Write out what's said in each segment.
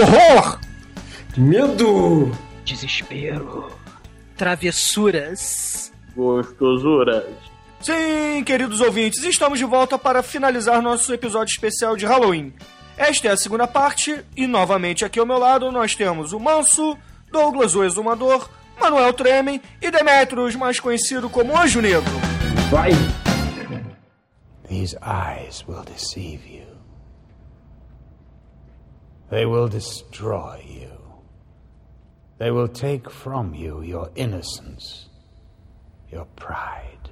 Horror! Medo! Desespero. Travessuras. Gostosuras. Sim, queridos ouvintes, estamos de volta para finalizar nosso episódio especial de Halloween. Esta é a segunda parte, e novamente aqui ao meu lado nós temos o Manso, Douglas o Exumador, Manuel Tremen e Demetrius, mais conhecido como Anjo Negro. Vai! These eyes will deceive you. They will destroy you. They will take from you your innocence, your pride,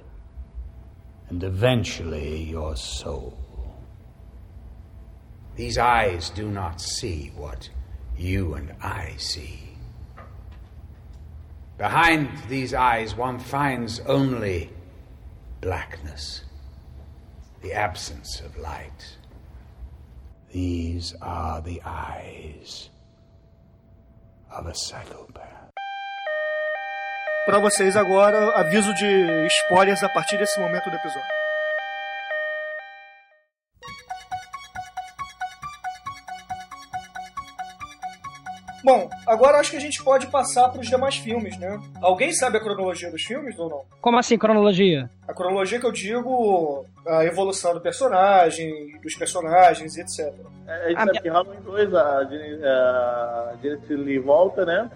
and eventually your soul. These eyes do not see what you and I see. Behind these eyes, one finds only blackness, the absence of light. These are the eyes of a psychopath. Para vocês agora, aviso de spoilers a partir desse momento do episódio. Bom, agora acho que a gente pode passar para os demais filmes, né? Alguém sabe a cronologia dos filmes ou não? Como assim, cronologia? A cronologia que eu digo, a evolução do personagem, dos personagens, etc. É, a gente A sabe minha- que Halloween 2, a Jenny- a Janet Lee volta, né?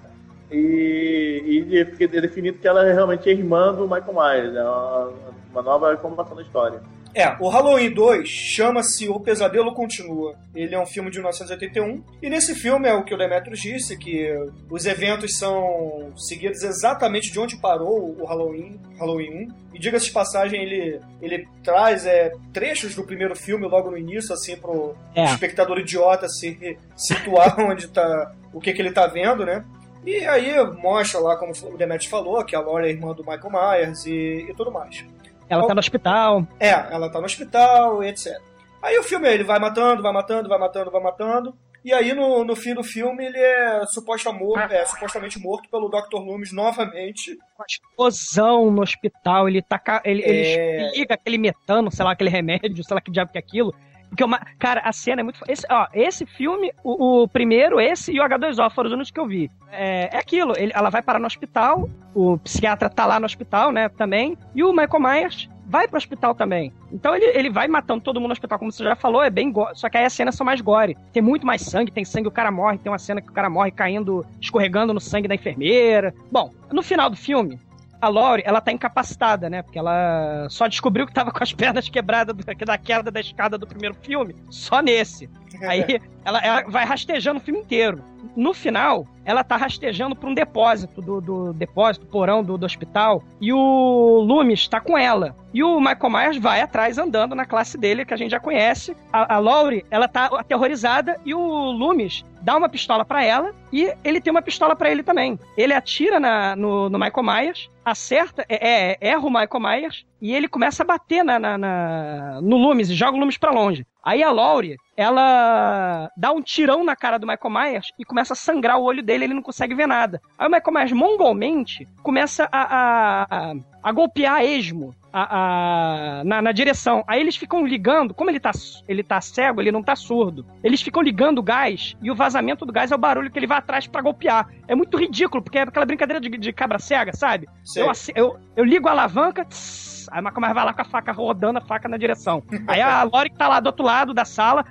E, e fica definido que ela é realmente irmã do Michael Myers, é uma, uma nova informação da história. É, o Halloween 2 chama-se O Pesadelo Continua. Ele é um filme de 1981. E nesse filme é o que o Demetrius disse, que os eventos são seguidos exatamente de onde parou o Halloween, Halloween 1. E diga-se de passagem, ele, ele traz é, trechos do primeiro filme logo no início, assim, pro É. espectador idiota se situar onde tá, o que, que ele tá vendo, né? E aí mostra lá, como o Demetrius falou, que a Laura é irmã do Michael Myers e, e tudo mais. Ela tá no hospital. É, ela tá no hospital e etc. Aí o filme ele vai matando, vai matando, vai matando, vai matando. E aí no, no fim do filme ele é, suposta mor é supostamente morto pelo Dr. Loomis novamente. Com a explosão no hospital. Ele tá. ca- Ele, É. ele liga aquele metano, sei lá, aquele remédio, sei lá que diabo que é aquilo. Porque uma, cara, a cena é muito. Esse, ó, esse filme, o, o primeiro, esse e o H2O foram os únicos que eu vi. É, é aquilo, ele- ela vai parar no hospital, o psiquiatra tá lá no hospital, né, também, e o Michael Myers vai pro hospital também. Então ele, ele vai matando todo mundo no hospital, como você já falou, é bem gore. Só que aí as cenas são mais gore. Tem muito mais sangue, tem sangue, o cara morre, tem uma cena que o cara morre caindo, escorregando no sangue da enfermeira. Bom, no final do filme, a Laurie, ela tá incapacitada, né? Porque ela só descobriu que tava com as pernas quebradas da queda da escada do primeiro filme, só nesse. Aí ela, ela vai rastejando o filme inteiro. No final, ela tá rastejando pra um depósito do, do depósito, porão do, do hospital, e o Loomis tá com ela. E o Michael Myers vai atrás andando na classe dele, que a gente já conhece. A, a Laurie, ela tá aterrorizada e o Loomis dá uma pistola pra ela e ele tem uma pistola pra ele também. Ele atira na- no, no Michael Myers, acerta, é, é, erra o Michael Myers e ele começa a bater na, na- na- no Loomis e joga o Loomis pra longe. Aí a Laurie, ela dá um tirão na cara do Michael Myers e começa a sangrar o olho dele, ele não consegue ver nada. Aí o Michael Myers, mongolmente, começa a, a, a, a golpear a esmo a- a- na, na direção. Aí eles ficam ligando, como ele tá, ele tá cego, ele não tá surdo. Eles ficam ligando o gás e o vazamento do gás é o barulho que ele vai atrás pra golpear. É muito ridículo, porque é aquela brincadeira de, de cabra cega, sabe? Eu, eu, eu ligo a alavanca, tss, aí o Myers vai lá com a faca rodando a faca na direção. Aí a Lori que tá lá do outro lado da sala,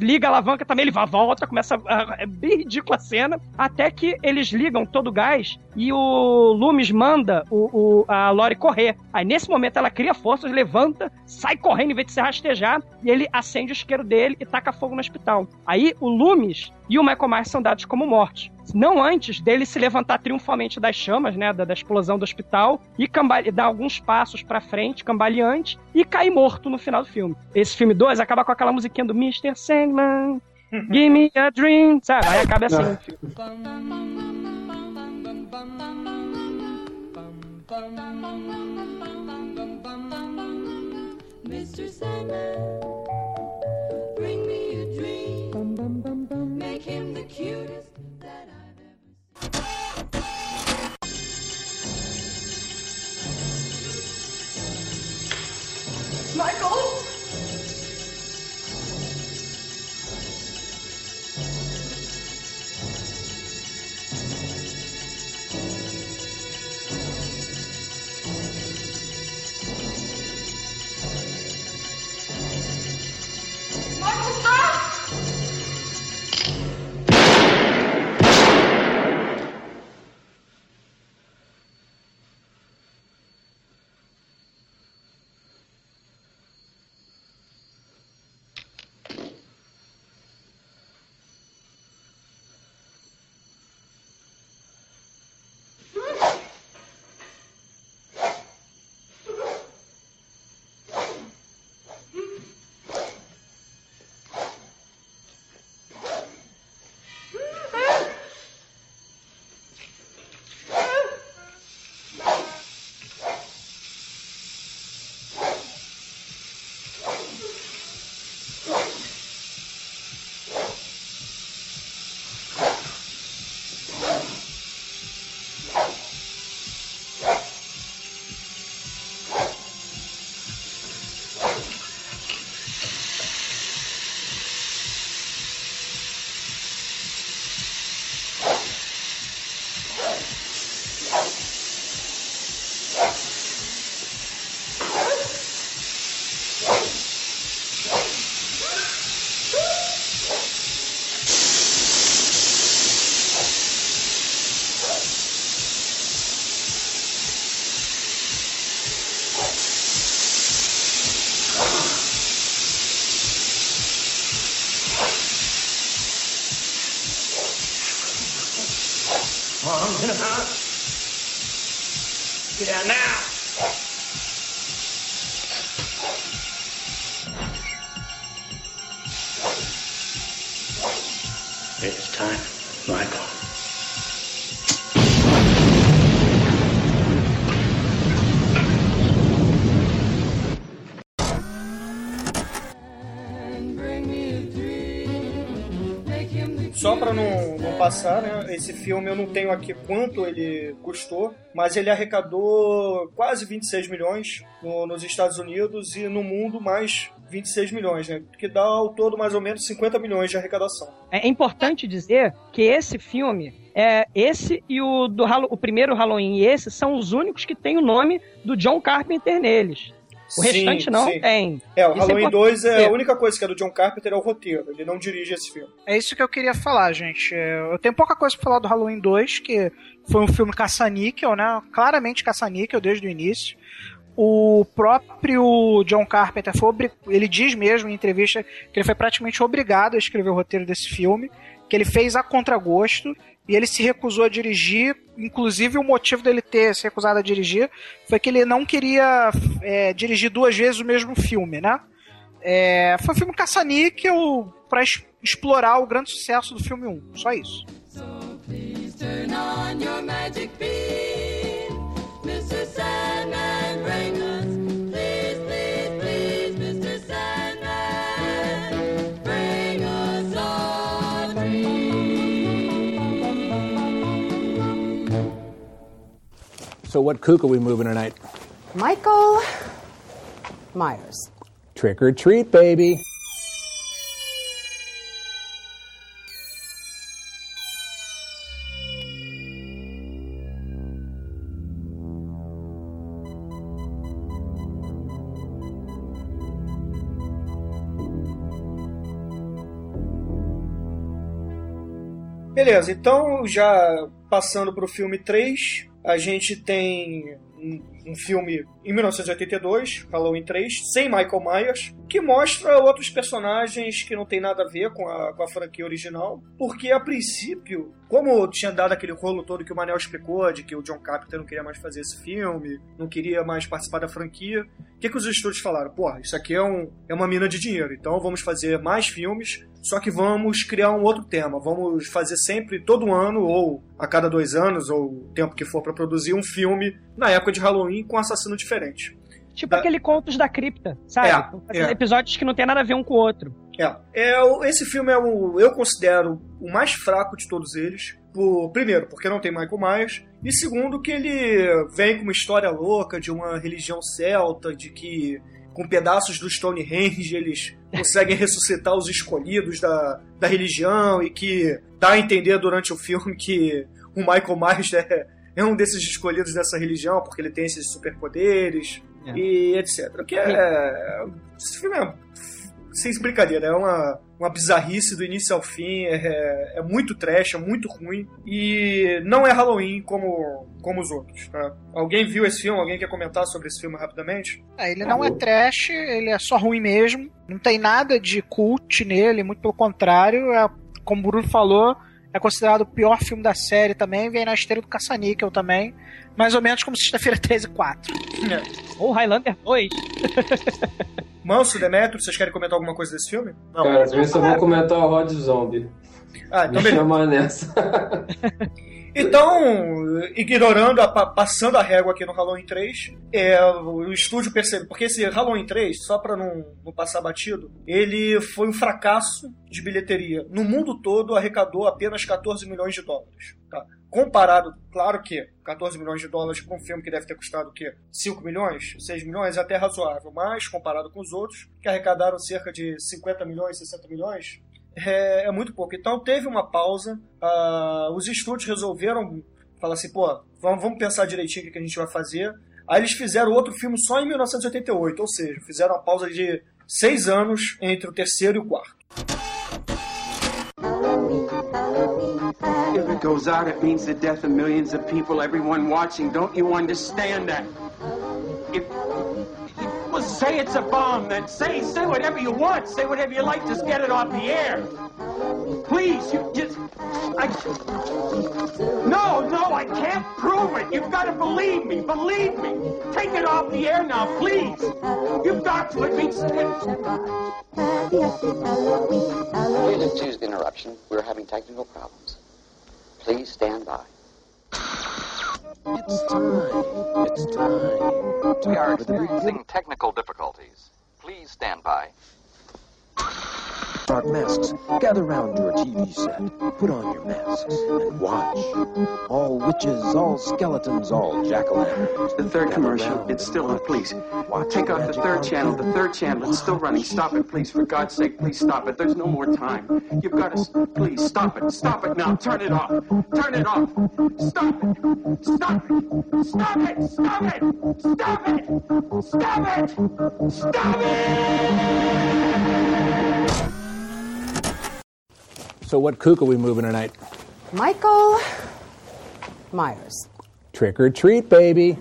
liga a alavanca também, ele vai, volta, começa. a- É bem ridícula a cena. Até que eles ligam todo o gás e o Loomis manda o, o- a Lori correr. Aí nesse momento ela cria forças, levanta, sai correndo em vez de se rastejar, e ele acende o isqueiro dele e taca fogo no hospital. Aí o Loomis e o Michael Myers são dados como mortos. Não antes dele se levantar triunfalmente das chamas, né, da, da explosão do hospital, e cambale- dar alguns passos pra frente, cambaleante, e cair morto no final do filme. Esse filme 2 acaba com aquela musiquinha do Mr. Sandman, Give me a dream, sabe? Aí acaba assim. o filme. Mr. Sandman, cutest him the Só pra não, não passar, né? Esse filme eu não tenho aqui quanto ele custou, mas ele arrecadou quase 26 milhões no- nos Estados Unidos e no mundo mais 26 milhões, né? Que dá ao todo mais ou menos 50 milhões de arrecadação. É importante dizer que esse filme, é esse e o do o primeiro Halloween e esse são os únicos que tem o nome do John Carpenter neles. O Sim, restante não sim. tem. É, o Isso é Halloween importante 2 é a única coisa que é do John Carpenter é o roteiro. Ele não dirige esse filme. É isso que eu queria falar, gente. É, Eu tenho pouca coisa pra falar do Halloween 2, que foi um filme caça-níquel, né? Claramente caça-níquel desde o início. O próprio John Carpenter foi ele diz mesmo em entrevista que ele foi praticamente obrigado a escrever o roteiro desse filme, que ele fez a contragosto e ele se recusou a dirigir. Inclusive, o motivo dele ter se recusado a dirigir foi que ele não queria é, dirigir duas vezes o mesmo filme, né? É, foi um filme caça-níquel pra es- explorar o grande sucesso do filme 1. Só isso. So So, what kook are we moving tonight? Michael Myers. Trick or treat, baby. Beleza, então já passando pro filme 3, a gente tem um, um filme em 1982, Halloween 3, sem Michael Myers, que mostra outros personagens que não tem nada a ver com a, com a franquia original, porque a princípio, como tinha dado aquele rolo todo que o Manel explicou, de que o John Carpenter não queria mais fazer esse filme, não queria mais participar da franquia, o que, que os estúdios falaram? Porra, isso aqui é, um, é uma mina de dinheiro, então vamos fazer mais filmes, só que vamos criar um outro tema. Vamos fazer sempre, todo ano, ou a cada dois anos, ou o tempo que for para produzir, um filme na época de Halloween com um assassino diferente. Tipo Da- aquele Contos da Cripta, sabe? É, Fazendo é. Episódios que não tem nada a ver um com o outro. É, é esse filme é o, eu considero o mais fraco de todos eles. Por, primeiro, porque não tem Michael Myers. E segundo, que ele vem com uma história louca de uma religião celta, de que com pedaços do Stonehenge eles conseguem ressuscitar os escolhidos da, da religião e que dá a entender durante o filme que o Michael Myers é, é um desses escolhidos dessa religião porque ele tem esses superpoderes É. e etc. O que é, esse filme é sem brincadeira, é uma, uma bizarrice do início ao fim, é, é muito trash, é muito ruim, e não é Halloween como, como os outros, tá? Alguém viu esse filme? Alguém quer comentar sobre esse filme rapidamente? É, ele não é trash, ele é só ruim mesmo. Não tem nada de cult nele, muito pelo contrário. É, como o Bruno falou, é considerado o pior filme da série também. Vem na esteira do Caça-Níquel também. Mais ou menos como Sexta-feira 13 e 4. Ou Highlander 2. Manso, Demetrio, vocês querem comentar alguma coisa desse filme? Não, Cara, eu só vou comentar o Rod Zombie. Ah, Me então beleza. chamar nessa. Então, ignorando, a, pa- passando a régua aqui no Halloween 3, é, o estúdio percebe, porque esse Halloween 3, só pra não, não passar batido, ele foi um fracasso de bilheteria. No mundo todo, arrecadou apenas 14 milhões de dólares. Tá? Comparado, claro que 14 milhões de dólares para um filme que deve ter custado o quê? 5 milhões? 6 milhões? É até razoável, mas comparado com os outros, que arrecadaram cerca de 50 milhões, 60 milhões, é, é muito pouco. Então teve uma pausa, ah, os estúdios resolveram falar assim, pô, vamos, vamos pensar direitinho o que a gente vai fazer. Aí eles fizeram outro filme só em 1988, ou seja, fizeram uma pausa de seis anos entre o terceiro e o quarto. If it goes out, it means the death of millions of people, everyone watching. Don't you understand that? If, well, say it's a bomb, then say say whatever you want. Say whatever you like. Just get it off the air. Please, you just. I. No, no, I can't prove it. You've got to believe me. Believe me. Take it off the air now, please. You've got to at least. Please excuse the interruption. We're having technical problems. Please stand by. It's time. It's time. We are experiencing technical difficulties. Please stand by. Dark masks, gather round your TV set. Put on your masks and watch. All witches, all skeletons, all jack-o'-lanterns. The third commercial, it's still on, please. Watch Take off the third channel, the third channel, it's still running. Stop it, please, for God's sake, please stop it. There's no more time. You've got to, please, stop it, stop it now, turn it off, turn it off. Stop it, stop it, stop it, stop it, stop it, stop it, stop it! So what kook are we moving tonight? Michael Myers. Trick or treat, baby.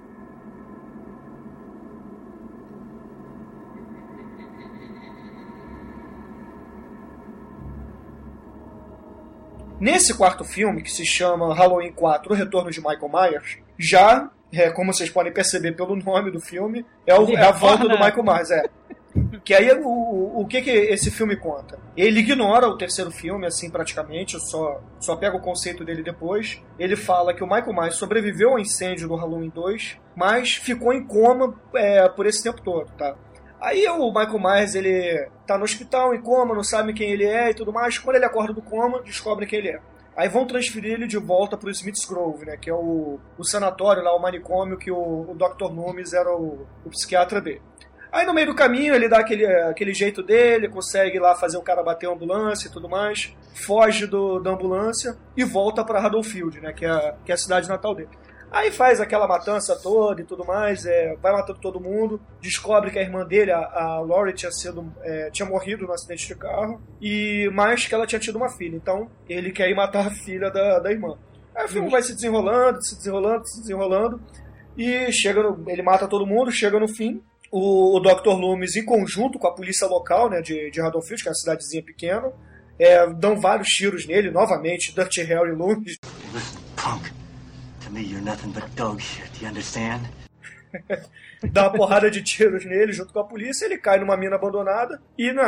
Nesse quarto filme, que se chama Halloween 4, O Retorno de Michael Myers, já, é, como vocês podem perceber pelo nome do filme, é, o- é a volta do. Michael Myers, é. Que aí o, o, que, que esse filme conta? Ele ignora o terceiro filme, assim, praticamente, só, só pega o conceito dele depois. Ele fala que o Michael Myers sobreviveu ao incêndio do Halloween 2, mas ficou em coma é, por esse tempo todo, tá? Aí o Michael Myers, ele tá no hospital, em coma, não sabe quem ele é e tudo mais. Quando ele acorda do coma, descobre quem ele é. Aí vão transferir ele de volta pro Smith's Grove, né? Que é o, o sanatório lá, o manicômio que o, o Dr. Loomis era o, o psiquiatra dele. Aí no meio do caminho ele dá aquele, aquele jeito dele, consegue lá fazer o cara bater a ambulância e tudo mais, foge do, da ambulância e volta pra Haddonfield, né? Que é, a- que é a cidade natal dele. Aí faz aquela matança toda e tudo mais, é, vai matando todo mundo, descobre que a irmã dele, a, a Laurie, tinha, sido, é, tinha morrido no acidente de carro, e mais que ela tinha tido uma filha. Então ele quer ir matar a filha da, da irmã. Aí o filme vai se desenrolando, se desenrolando, se desenrolando, e chega no, ele mata todo mundo, chega no fim. O, o Dr. Loomis, em conjunto com a polícia local né, de, de Haddonfield, que é uma cidadezinha pequena, é, dão vários tiros nele, novamente, Dirty Harry Loomis. Punk. To me, you're nothing but dog shit. You understand? dá uma porrada de tiros nele junto com a polícia, ele cai numa mina abandonada e, né,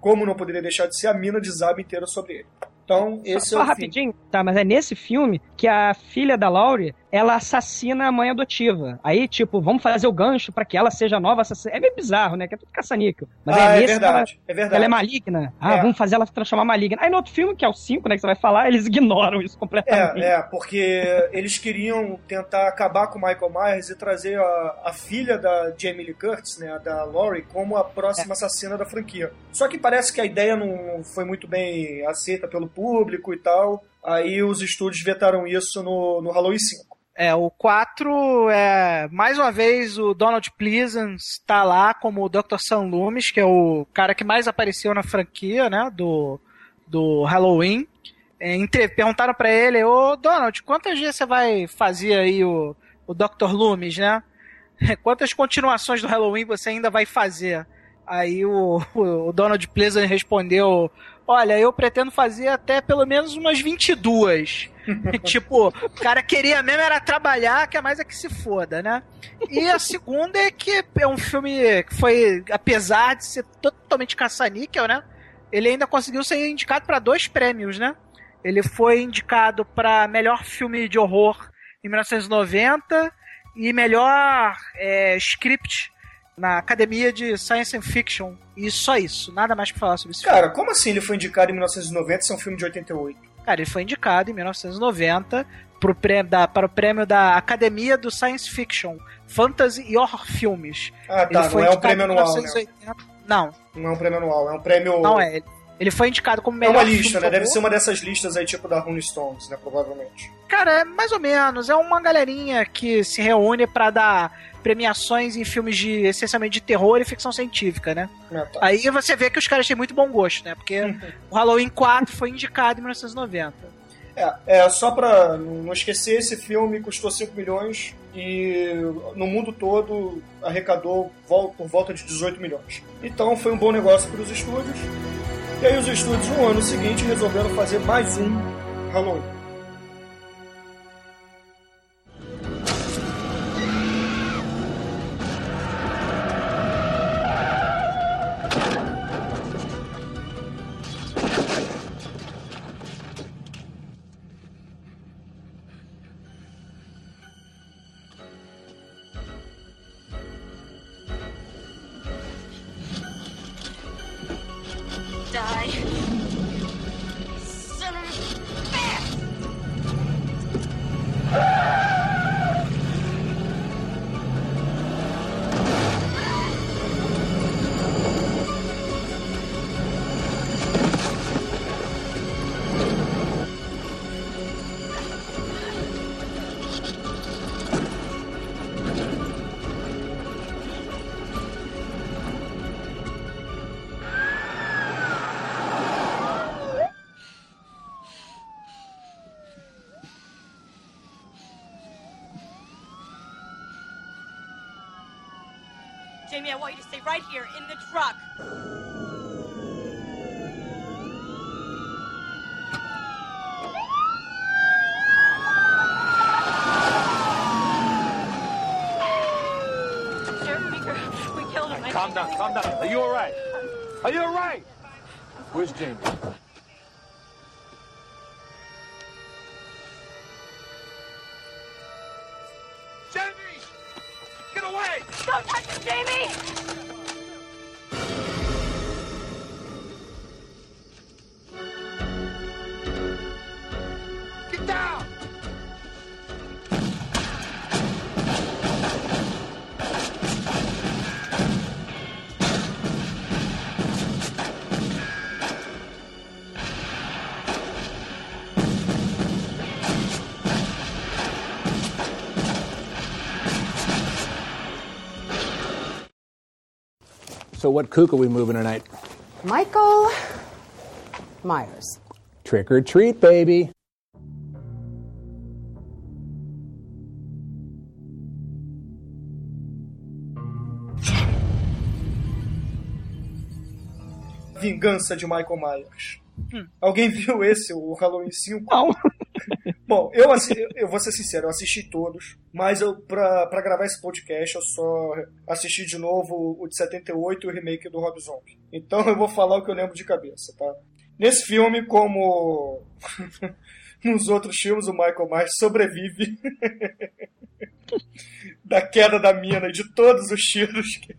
como não poderia deixar de ser, a mina desaba inteira sobre ele. Então, esse só é o fim. rapidinho, tá, mas é nesse filme que a filha da Laurie, ela assassina a mãe adotiva. Aí, tipo, vamos fazer o gancho pra que ela seja a nova assassina. É meio bizarro, né? Que é tudo caça-níquel. Mas Ah, é nesse verdade, que é ela, verdade. Ela é maligna. Ah, É. vamos fazer ela se transformar maligna. Aí no outro filme, que é o 5, né, que você vai falar, eles ignoram isso completamente. É, é, porque eles queriam tentar acabar com o Michael Myers e trazer a, a filha da Jamie Lee Curtis, né, da Laurie, como a próxima assassina da franquia. Só que parece que a ideia não foi muito bem aceita pelo público e tal. Aí os estúdios vetaram isso no, no Halloween 5. É, o 4 é. Mais uma vez o Donald Pleasance está lá como o Dr. Sam Loomis, que é o cara que mais apareceu na franquia, né? Do, do Halloween. É, entre- perguntaram pra ele, ô Donald, quantas vezes você vai fazer aí o, o Dr. Loomis, né? Quantas continuações do Halloween você ainda vai fazer? Aí o, o Donald Pleasant respondeu: Olha, eu pretendo fazer até pelo menos umas 22. tipo, o cara queria mesmo era trabalhar, que é mais é que se foda, né? E a segunda é que é um filme que foi, apesar de ser totalmente caça-níquel, né? Ele ainda conseguiu ser indicado para dois prêmios, né? Ele foi indicado para melhor filme de horror em 1990 e melhor é, script na Academia de Science and Fiction. E só isso, nada mais pra falar sobre esse Cara, como assim ele foi indicado em 1990 se é um filme de 88? Cara, ele foi indicado em 1990 pro prêmio da, para o prêmio da Academia do Science Fiction, Fantasy e Horror Filmes. Ah, tá, Ele foi não é um prêmio anual, né? 1980. Não, Não é um prêmio anual, é um prêmio. não é. Ele- foi indicado como É melhor uma filme lista, né? Deve ser uma dessas listas aí, tipo da Rolling Stones, né? Provavelmente. Cara, é mais ou menos. É uma galerinha que se reúne pra dar premiações em filmes de essencialmente de terror e ficção científica, né? Ah, tá. Aí você vê que os caras têm muito bom gosto, né? Porque o Halloween 4 foi indicado em 1990. É, é, só pra não esquecer, esse filme custou 5 milhões e no mundo todo arrecadou por volta de 18 milhões. Então foi um bom negócio para os estúdios. E aí os estúdios, no ano seguinte, resolveram fazer mais um Halloween. Right here So, what kook are we moving tonight? Michael Myers. Trick or treat, baby. Vingança de Michael Myers. Alguém viu esse, o Halloween 5? Não. Bom, eu, eu- vou ser sincero, eu assisti todos, mas eu, pra, pra gravar esse podcast eu só assisti de novo o de 78 e o remake do Rob Zombie. Então eu vou falar o que eu lembro de cabeça, tá? Nesse filme, como nos outros filmes, o Michael Myers sobrevive da queda da mina e de todos os tiros que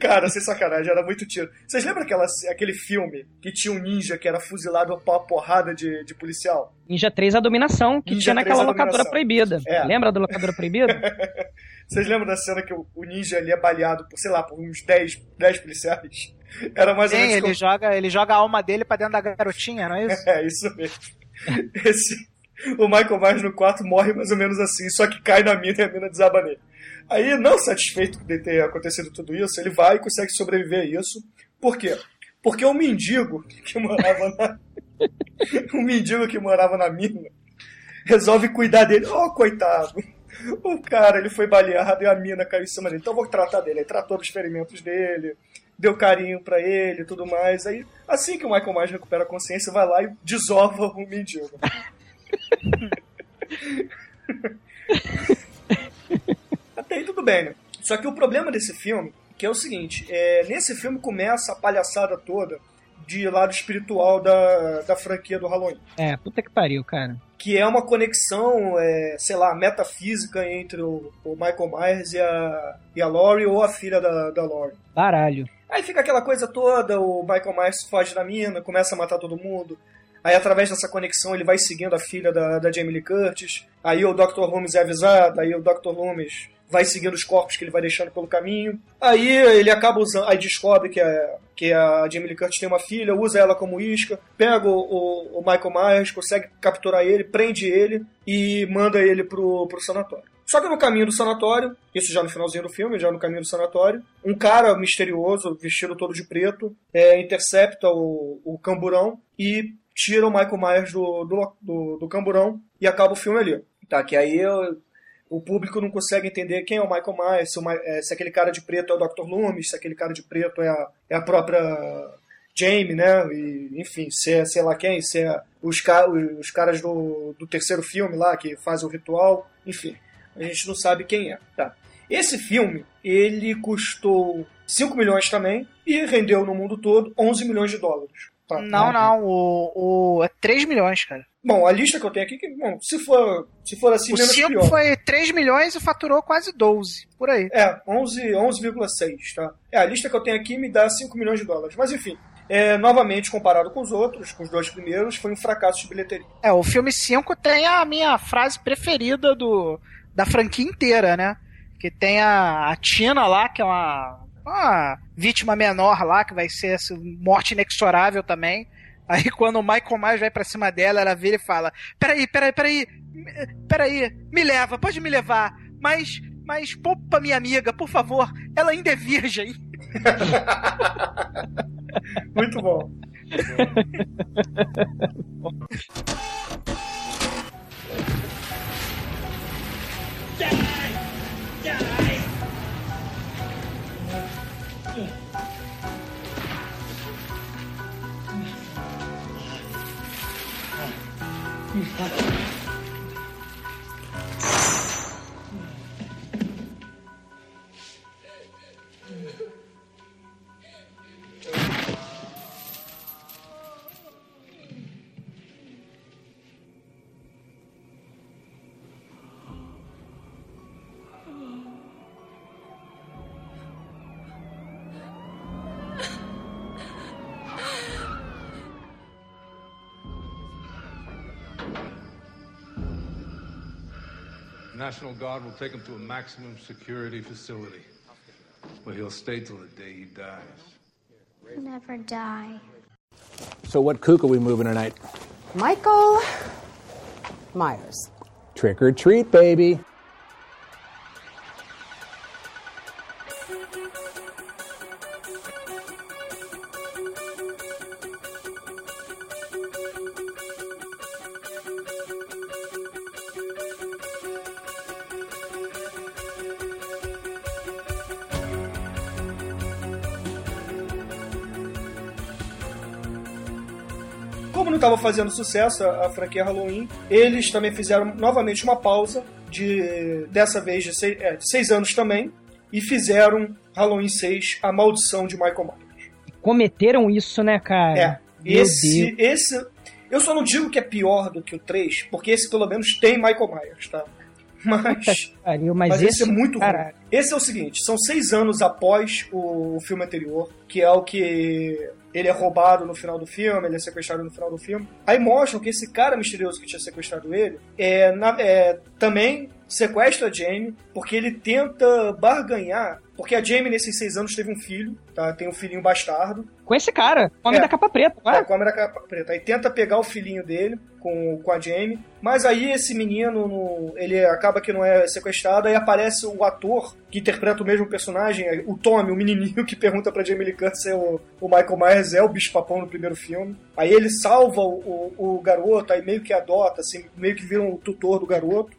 Cara, sem sacanagem, era muito tiro. Vocês lembram aquela, aquele filme que tinha um ninja que era fuzilado pra uma porrada de, de policial? Ninja 3 a dominação que Ninja tinha 3 naquela a locadora proibida. É. Lembra da locadora proibida? Vocês lembram da cena que o, o ninja ali é baleado por, sei lá, por uns 10, 10 policiais? Era mais ou Sim, menos ele como- joga, ele joga a alma dele pra dentro da garotinha, não é isso? É, isso mesmo. Esse, o Michael Myers no quarto morre mais ou menos assim, só que cai na mina e a mina desaba nele. Aí, não satisfeito de ter acontecido tudo isso, ele vai e consegue sobreviver a isso. Por quê? Porque o mendigo que morava na. o mendigo que morava na mina resolve cuidar dele. Oh, coitado! O cara, ele foi baleado e a mina caiu em cima dele. Então vou tratar dele. Aí tratou dos ferimentos dele, deu carinho pra ele tudo mais. Aí, assim que o Michael Myers recupera a consciência, vai lá e desova o mendigo. Aí tudo bem, né? Só que o problema desse filme, que é o seguinte, é, nesse filme começa a palhaçada toda de lado espiritual da, da franquia do Halloween. É, puta que pariu, cara. Que é uma conexão, é, sei lá, metafísica entre o, o Michael Myers e a, e a Laurie ou a filha da, da Laurie. Baralho. Aí fica aquela coisa toda, o Michael Myers foge da mina, começa a matar todo mundo. Aí através dessa conexão ele vai seguindo a filha da, da Jamie Lee Curtis. Aí o Dr. Loomis é avisado, aí o Dr. Loomis vai seguindo os corpos que ele vai deixando pelo caminho. Aí ele acaba usando, aí descobre que a, que a Jamie Lee Curtis tem uma filha, usa ela como isca, pega o, o, o Michael Myers, consegue capturar ele, prende ele e manda ele pro, pro sanatório. Só que no caminho do sanatório, isso já no finalzinho do filme, já no caminho do sanatório, um cara misterioso, vestido todo de preto, é, intercepta o, o camburão e tira o Michael Myers do, do, do, do camburão e acaba o filme ali. Tá, que aí eu- o público não consegue entender quem é o Michael Myers, se, o é, se aquele cara de preto é o Dr. Loomis, se aquele cara de preto é a, é a própria Jamie, né? E, enfim, ser sei lá quem, ser os, ca os caras do, do terceiro filme lá que fazem o ritual, enfim, a gente não sabe quem é. Tá. Esse filme, ele custou 5 milhões também e rendeu no mundo todo 11 milhões de dólares. Tá. Não, não, o, o é 3 milhões, cara. Bom, a lista que eu tenho aqui, que, bom, se for, se for assim, O menos 5 pior. foi 3 milhões e faturou quase 12, por aí. É, 11 11,6, tá? É, a lista que eu tenho aqui me dá 5 milhões de dólares. Mas enfim, é, novamente, comparado com os outros, com os dois primeiros, foi um fracasso de bilheteria. É, o filme 5 tem a minha frase preferida do, da franquia inteira, né? Que tem a, a Tina lá, que é uma, uma vítima menor lá, que vai ser essa morte inexorável também. Aí quando o Michael Myers vai pra cima dela, ela vira e fala: Peraí, peraí, peraí, peraí, me leva, pode me levar, mas, mas poupa minha amiga, por favor, ela ainda é virgem. Muito bom. The National Guard will take him to a maximum security facility where he'll stay till the day he dies. Never die. So what kook are we moving tonight? Michael Myers. Trick or treat, baby. Como não estava fazendo sucesso a, a franquia Halloween, eles também fizeram novamente uma pausa, de dessa vez de seis, é, de seis anos também, e fizeram Halloween 6, A Maldição de Michael Myers. Cometeram isso, né, cara? É, Meu esse, Deus. esse. Eu só não digo que é pior do que o 3, porque esse pelo menos tem Michael Myers, tá? Mas. Pariu, mas, Mas, esse, é muito cara, ruim. Esse é o seguinte: são seis anos após o filme anterior, que é o que ele é roubado no final do filme, ele é sequestrado no final do filme. Aí mostram que esse cara misterioso que tinha sequestrado ele é, na- é, também sequestra a Jamie, porque ele tenta barganhar. Porque a Jamie, nesses seis anos, teve um filho, tá? Tem um filhinho bastardo. Com esse cara, homem É. da capa preta, É, claro. com a câmera capa preta. Aí tenta pegar o filhinho dele com, com a Jamie, mas aí esse menino, no- ele acaba que não é sequestrado, aí aparece o ator que interpreta o mesmo personagem, o Tommy, o menininho que pergunta pra Jamie Lee Curtis se o, o Michael Myers é o bicho-papão no primeiro filme. Aí ele salva o, o, o garoto, aí meio que adota, assim, meio que vira um tutor do garoto.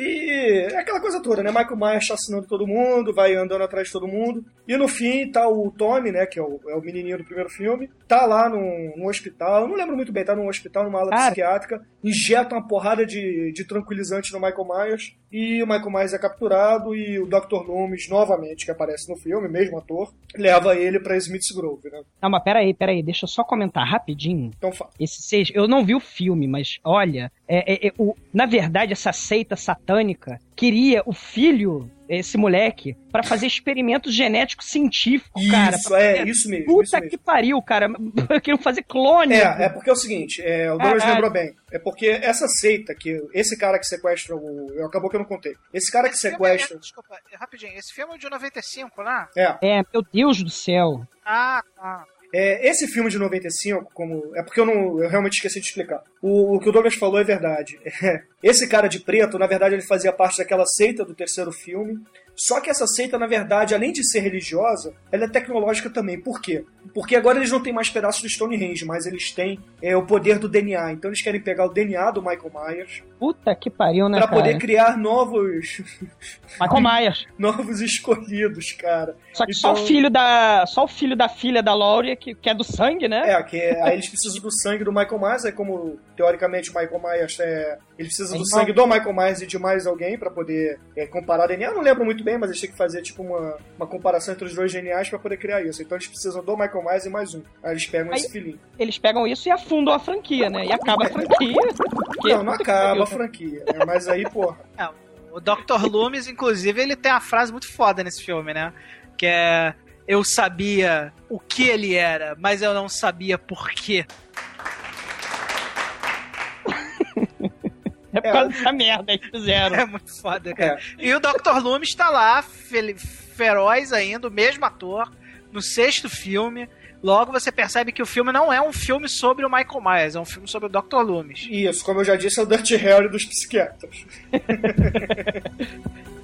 E é aquela coisa toda, né? Michael Myers assassinando todo mundo, vai andando atrás de todo mundo. E no fim tá o Tommy, né? Que é o, é o menininho do primeiro filme. Tá lá num, num hospital, não lembro muito bem, tá num hospital, numa ala Cara. psiquiátrica. Injeta uma porrada de, de tranquilizante no Michael Myers. E o Michael Myers é capturado e o Dr. Loomis, novamente, que aparece no filme, mesmo ator, leva ele pra Smith's Grove, né? Não, mas peraí, peraí, deixa eu só comentar rapidinho. Então fala. Esse seis, eu não vi o filme, mas olha, é, é- é- o, na verdade, essa seita satânica queria o filho, esse moleque, pra fazer experimentos genéticos científicos, cara. Isso, pra- é, isso mesmo, Puta isso mesmo. que pariu, cara. Queriam fazer clone. É, é porque é o seguinte, é, o Douglas Caralho. lembrou bem. É porque essa seita que esse cara que sequestra o. Eu, acabou que eu não contei. Esse cara que sequestra. Desculpa, rapidinho, esse filme é de 95, né? É. É, meu Deus do céu. Ah, tá. É, esse filme de 95, como. É porque eu não. Eu realmente esqueci de explicar. O, o que o Douglas falou é verdade. Esse cara de preto, na verdade, ele fazia parte daquela seita do terceiro filme. Só que essa seita, na verdade, além de ser religiosa, ela é tecnológica também. Por quê? Porque agora eles não têm mais pedaços do Stonehenge, mas eles têm é, o poder do DNA. Então eles querem pegar o DNA do Michael Myers Puta que pariu, né, pra cara? poder criar novos Michael Myers. novos escolhidos, cara. Só que só o filho da. Só o filho da filha da Laurie, que, que é do sangue, né? É, que é- aí eles precisam do sangue do Michael Myers, aí como teoricamente o Michael Myers é. Eles precisam do Então- sangue do Michael Myers e de mais alguém pra poder é, comparar DNA. Eu não lembro muito bem, mas eles têm que fazer tipo uma, uma comparação entre os dois GNAs pra poder criar isso. Então eles precisam do Michael Myers e mais um. Aí eles pegam Aí- esse filhinho. Eles pegam isso e afundam a franquia, né? E acaba a franquia. Não, não acaba a franquia. né? Mas aí, porra. É, o Dr. Loomis, inclusive, ele tem uma frase muito foda nesse filme, né? Que é. Eu sabia o que ele era, mas eu não sabia por quê. É por causa dessa merda que fizeram. É muito foda, cara. E o Dr. Loomis tá lá, feroz ainda, o mesmo ator, no sexto filme. Logo você percebe que o filme não é um filme sobre o Michael Myers, é um filme sobre o Dr. Loomis. Isso, como eu já disse, é o Dirty Harry dos psiquiatras.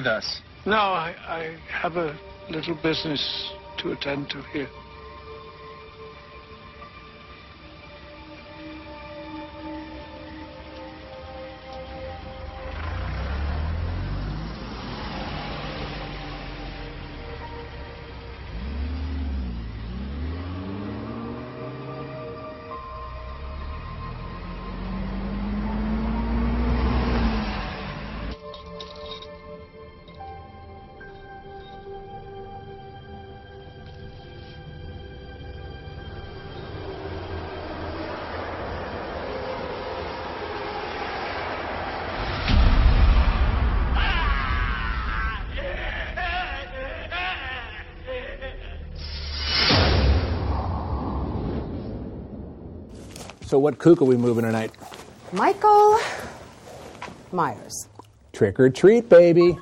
with us. No, I, I have a little business to attend to here. So what kook are we moving tonight? Michael Myers. Trick or treat, baby.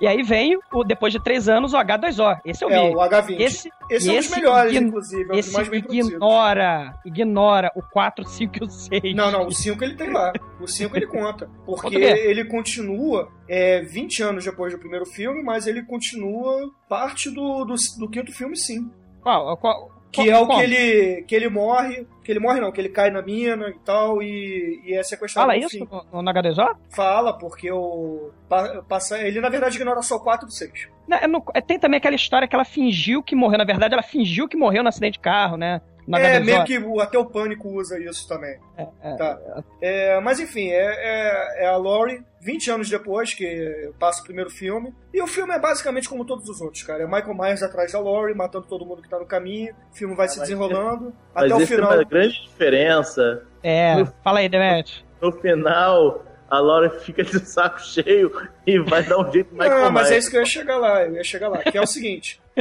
E aí vem, o, depois de três anos, o H2O. Esse eu vi. É, o H20. Esse, Esse é um dos melhores, inclusive, é um dos esse mais bem ignora, ignora o 4, 5 e o 6. Não, não, o 5 ele tem lá. O 5 ele conta. Porque o ele continua é, 20 anos depois do primeiro filme, mas ele continua parte do, do, do quinto filme, sim. Qual? qual Que é o que ele, que ele morre. Que ele morre, não, que ele cai na mina e tal, e, e é sequestrado Fala isso no, no H2O? Fala, porque o. pa- Passa, ele, na verdade, ignora só o 4 do 6. Não, é no- é, tem também aquela história que ela fingiu que morreu. Na verdade, ela fingiu que morreu no acidente de carro, né? No É, H2O. meio que até o Pânico usa isso também. é, Tá. É, mas enfim, é, é, é a Laurie, 20 anos depois que passa o primeiro filme. E o filme é basicamente como todos os outros, cara. É Michael Myers atrás da Laurie, matando todo mundo que tá no caminho. O filme vai se mas desenrolando. Mas até o final. tem uma grande diferença. É, No- fala aí, Demet. No final, a Laura fica de saco cheio e vai dar um jeito Michael Não, mas é isso que eu ia chegar lá, eu ia chegar lá. Que é o seguinte.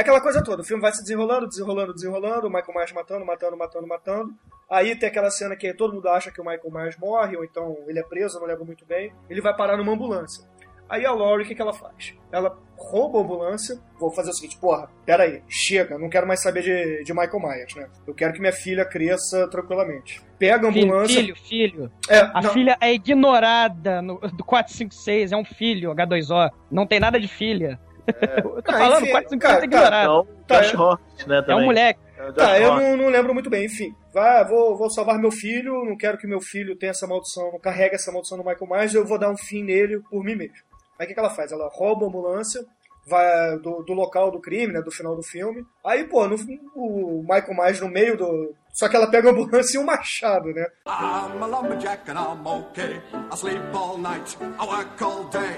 É aquela coisa toda, o filme vai se desenrolando, desenrolando, desenrolando, o Michael Myers matando, matando, matando, matando. Aí tem aquela cena que todo mundo acha que o Michael Myers morre, ou então ele é preso, não lembro muito bem. Ele vai parar numa ambulância. Aí a Laurie, o que, que ela faz? Ela rouba a ambulância. Vou fazer o seguinte, porra, peraí, chega, não quero mais saber de, de Michael Myers, né? Eu quero que minha filha cresça tranquilamente. Pega a Filho, ambulância. filho, filho. É, a não. filha é ignorada no, do 456, é um filho, H2O. Não tem nada de filha. Eu tô Ah, falando, enfim, 456 cara, é ignorado. Então, Tá, Josh é. Hort, né, É um moleque. Tá, eu não, não lembro muito bem. Enfim, vai, vou, vou salvar meu filho, não quero que meu filho tenha essa maldição, não carregue essa maldição no Michael Myers, eu vou dar um fim nele por mim mesmo. Aí o que, que ela faz? Ela rouba a ambulância, vai do, do local do crime, né, do final do filme. Aí, pô, no, o Michael Myers no meio do... Só que ela pega a ambulância e um machado, né? I'm a lumberjack and I'm okay. I sleep all night, I work all day.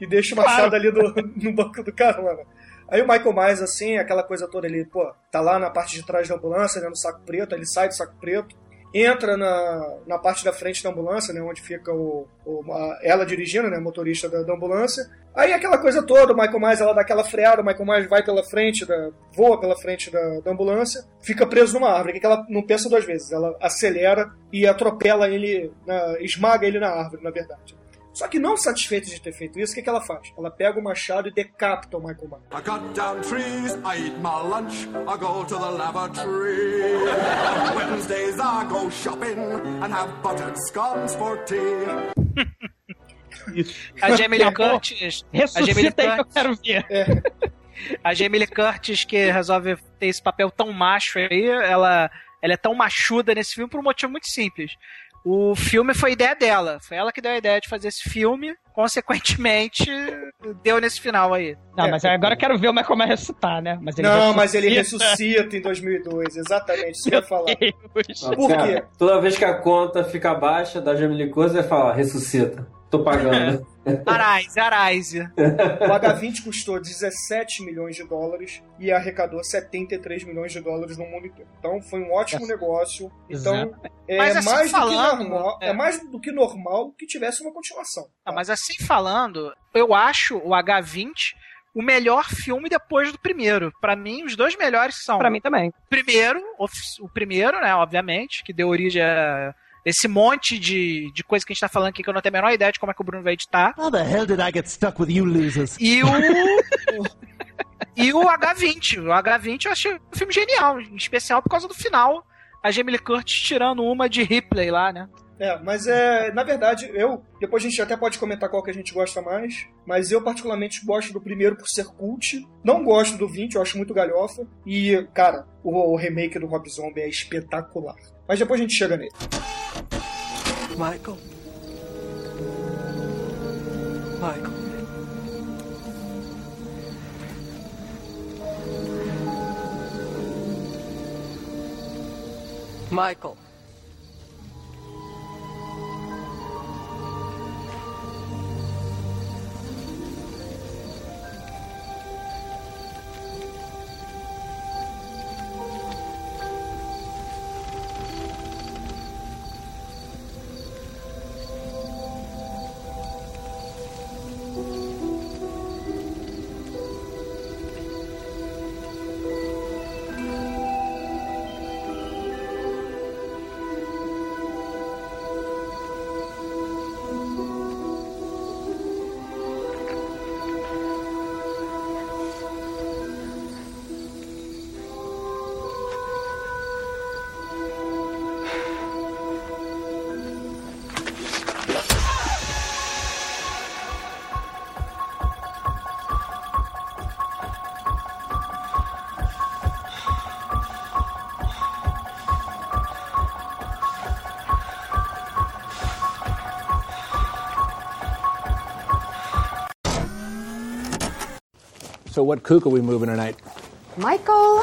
e deixa o machado ali do- no banco do carona. Aí o Michael Myers, assim, aquela coisa toda ali, pô, tá lá na parte de trás da ambulância, né, no saco preto, ele sai do saco preto, entra na, na parte da frente da ambulância, né, onde fica o, o- a- ela dirigindo, né, motorista da, da ambulância. Aí aquela coisa toda, o Michael Myers, ela dá aquela freada, o Michael Myers vai pela frente, da, voa pela frente da, da ambulância, fica preso numa árvore, que ela não pensa duas vezes, ela acelera e atropela ele, na- esmaga ele na árvore, na verdade. Só que não satisfeita de ter feito isso, o que, que ela faz? Ela pega o machado e decapita o Michael Myers. I cut down trees, I eat my lunch, I go to the lavatory. On Wednesdays I go shopping and have buttered scones for tea. A Jamie Lee Curtis. a Jamie Lee que eu Curtis, quero ver. a Jamie Lee Curtis que resolve ter esse papel tão macho aí, ela, ela é tão machuda nesse filme por um motivo muito simples. O filme foi ideia dela. Foi ela que deu a ideia de fazer esse filme. Consequentemente, deu nesse final aí. Não, mas agora eu quero ver o Michael Myers ressuscitar, né? Mas ele não, mas ele ressuscita. ressuscita em 2002, exatamente isso que eu ia falar. Não, Por cara, quê? Toda vez que a conta fica baixa da Jamie Lee Curtis, vai falar, ressuscita. Tô pagando. Arise, Arise. O H20 custou 17 milhões de dólares e arrecadou 73 milhões de dólares no mundo inteiro. Então foi um ótimo negócio. Então é Mas assim mais falando, do que normal, é. mais do que normal que tivesse uma continuação. Ah, mas assim falando, eu acho o H20 o melhor filme depois do primeiro. Pra mim, os dois melhores são. Pra mim também. Primeiro, o, o primeiro, né, obviamente, que deu origem a esse monte de, de coisa que a gente tá falando aqui que eu não tenho a menor ideia de como é que o Bruno vai editar. How the hell did I get stuck with you losers? E o. e o H20. O H20 eu achei um filme genial, em especial por causa do final. A Jamie Lee Curtis tirando uma de Ripley lá, né? É, mas é, na verdade, eu, depois a gente até pode comentar qual que a gente gosta mais, mas eu particularmente gosto do primeiro por ser cult, não gosto do 20, eu acho muito galhofa, e, cara, o, o remake do Rob Zombie é espetacular. Mas depois a gente chega nele. Michael. Michael. Michael. What kook are we moving tonight? Michael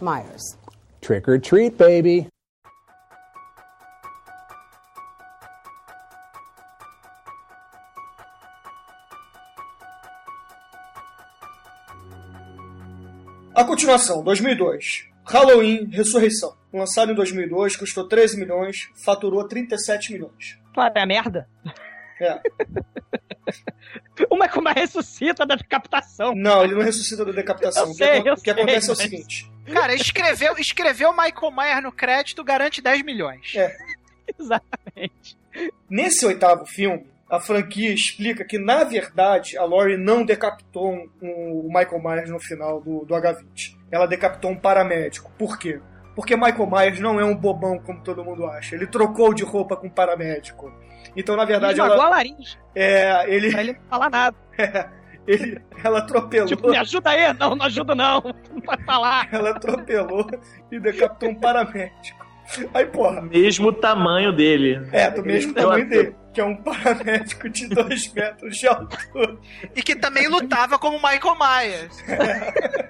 Myers. Trick or treat, baby. A continuação, 2002. Halloween Ressurreição. Lançado em 2002, custou 13 milhões, faturou 37 milhões. Claro, é merda. É. o Michael Myers ressuscita da decapitação. Não, ele não ressuscita da decapitação. Eu o que, sei, acon- eu o que acontece é o sei, mas- seguinte. Cara, escreveu, escreveu Michael Myers no crédito, garante 10 milhões. É. Exatamente. Nesse oitavo filme, a franquia explica que, na verdade, a Laurie não decapitou um- um- o Michael Myers no final do, do H20. Ela decapitou um paramédico. Por quê? Porque Michael Myers não é um bobão como todo mundo acha. Ele trocou de roupa com um paramédico. Então, na verdade, Esmagou ela... a laringe. É, ele... Pra ele não falar nada. ele, ela atropelou. Tipo, me ajuda aí. Não, não ajuda não. Não vai falar. Ela atropelou e decapitou um paramédico. Aí, porra. Mesmo tamanho dele. É, do mesmo tamanho dele. Que é um paramédico de 2 metros de altura. E que também lutava como Michael Myers.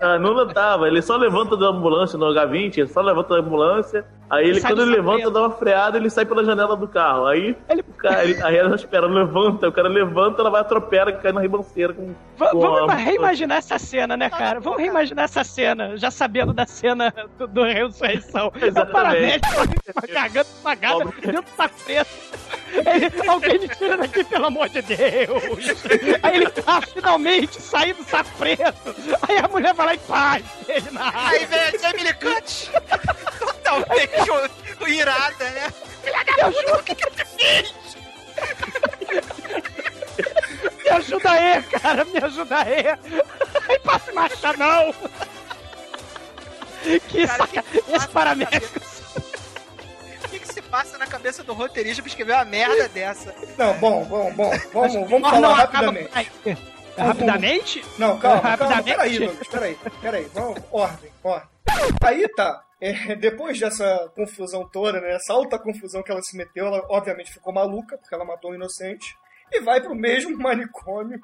Ah, não lutava, ele só levanta da ambulância no H20, ele só levanta da ambulância. Aí ele, sai quando do ele levanta, dá uma freada ele sai pela janela do carro. Aí o cara, ele, aí ela espera, levanta, o cara levanta, ela vai atropela, cai na ribanceira com. Va- com Vamos a- reimaginar essa cena, né, cara? Vamos reimaginar essa cena, já sabendo da cena do, do Ressurreição. É o Exatamente. paramédico cagando pagada dentro do saco preto. Ele, alguém me tira daqui, pelo amor de Deus. Aí ele, ah, finalmente, saí do saco preto. Aí a mulher vai lá e faz ele na Aí vem a Jamie Lee. Totalmente o- o irada, né? Filha da puta, por que que eu te fiz? Me ajuda aí, cara, me ajuda aí. Aí passa marcha, não. Que saca... Esse paramédico. Se passa na cabeça do roteirista pra escrever uma merda dessa? Não, bom, bom, bom. Vamos, vamos falar rapidamente. Rapidamente? Não, calma, calma. Rapidamente? Peraí, Douglas, peraí. Peraí, vamos, ordem, ordem. Aí tá. é, depois dessa confusão toda, né? Essa alta confusão que ela se meteu, ela obviamente ficou maluca, porque ela matou um inocente. E vai pro mesmo manicômio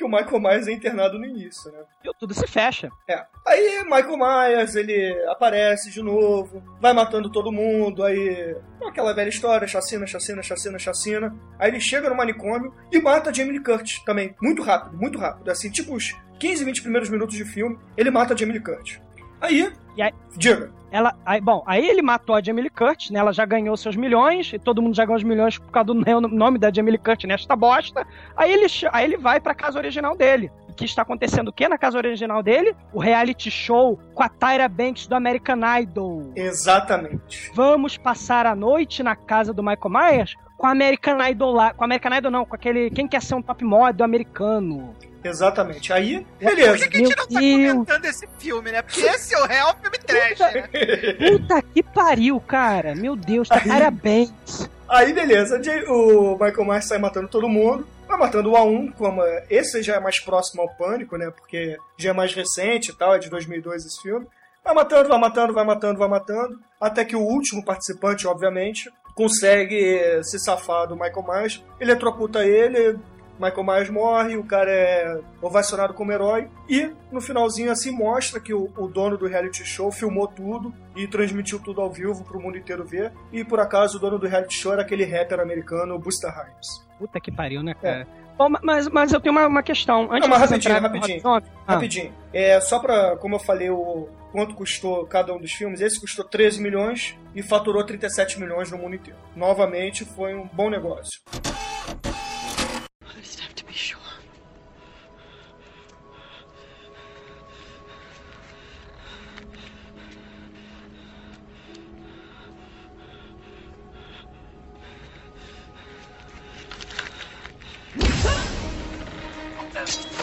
que o Michael Myers é internado no início, né? E tudo se fecha. É. Aí Michael Myers, ele aparece de novo, vai matando todo mundo, aí aquela velha história, chacina, chacina, chacina, chacina. Aí ele chega no manicômio e mata a Jamie Lee Curtis também, muito rápido, muito rápido, assim, tipo os 15, 20 primeiros minutos de filme, ele mata a Jamie Lee Curtis. Aí, E aí, diga. ela, aí, bom, aí ele matou a Jamie Lee Curtis, né? Ela já ganhou seus milhões, e todo mundo já ganhou os milhões por causa do nome da Jamie Lee Curtis nesta bosta. Aí ele, aí ele vai pra casa original dele. O que está acontecendo o quê na casa original dele? O reality show com a Tyra Banks do American Idol. Exatamente. Vamos passar a noite na casa do Michael Myers com a American Idol lá. Com a American Idol não, com aquele. Quem quer ser um top model americano? Exatamente. Aí, beleza. Por que, que a gente não tá comentando esse filme, né? Porque esse é o real filme trash, né? Puta que pariu, cara. Meu Deus, tá parabéns. Aí, beleza, o Michael Myers sai matando todo mundo, vai matando um a um, como é- esse já é mais próximo ao Pânico, né, porque já é mais recente e tal, é de 2002 esse filme. Vai matando, vai matando, vai matando, vai matando, até que o último participante, obviamente, consegue se safar do Michael Myers, eletrocuta ele, Michael Myers morre, o cara é ovacionado como herói, e no finalzinho assim mostra que o, o dono do reality show filmou tudo e transmitiu tudo ao vivo pro mundo inteiro ver, e por acaso o dono do reality show era aquele rapper americano, Busta Rhymes. Puta que pariu, né, cara? Bom, mas, mas eu tenho uma, uma questão. Antes Não, mas rapidinho, rapidinho. Ah. Rapidinho. É, só pra, como eu falei, o quanto custou cada um dos filmes, esse custou 13 milhões e faturou 37 milhões no mundo inteiro. Novamente, foi um bom negócio. I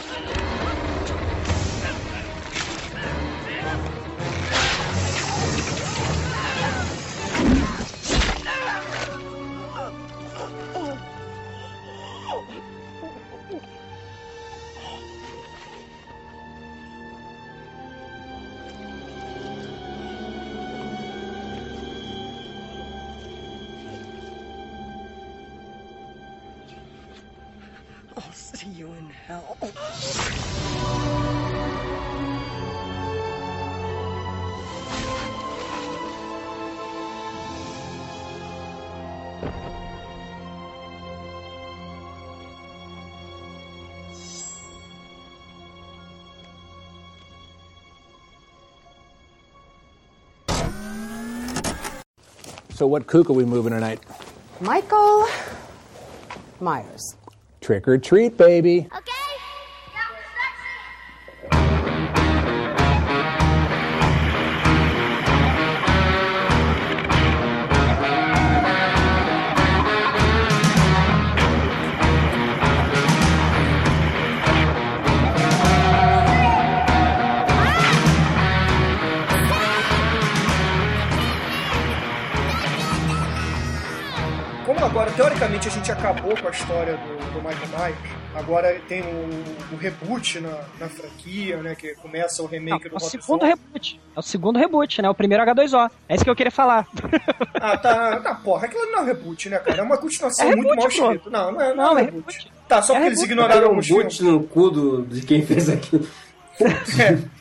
So what kook are we moving tonight? Michael Myers. Trick or treat, baby. Como agora, teoricamente, a gente acabou com a história do, do Michael Myers, Agora tem o, o reboot na, na franquia, né? Que começa o remake É do o Rob segundo reboot. É o segundo reboot, né? O primeiro H2O. É isso que eu queria falar. Ah, tá, tá, porra, aquilo não é um reboot, né, cara? É uma continuação É muito reboot, mal pô. escrita. Não, não é, não, Não, é é reboot. Tá, só É porque eles reboot. ignoraram Aquele alguns um boot filmes. no cu do, de quem fez aquilo.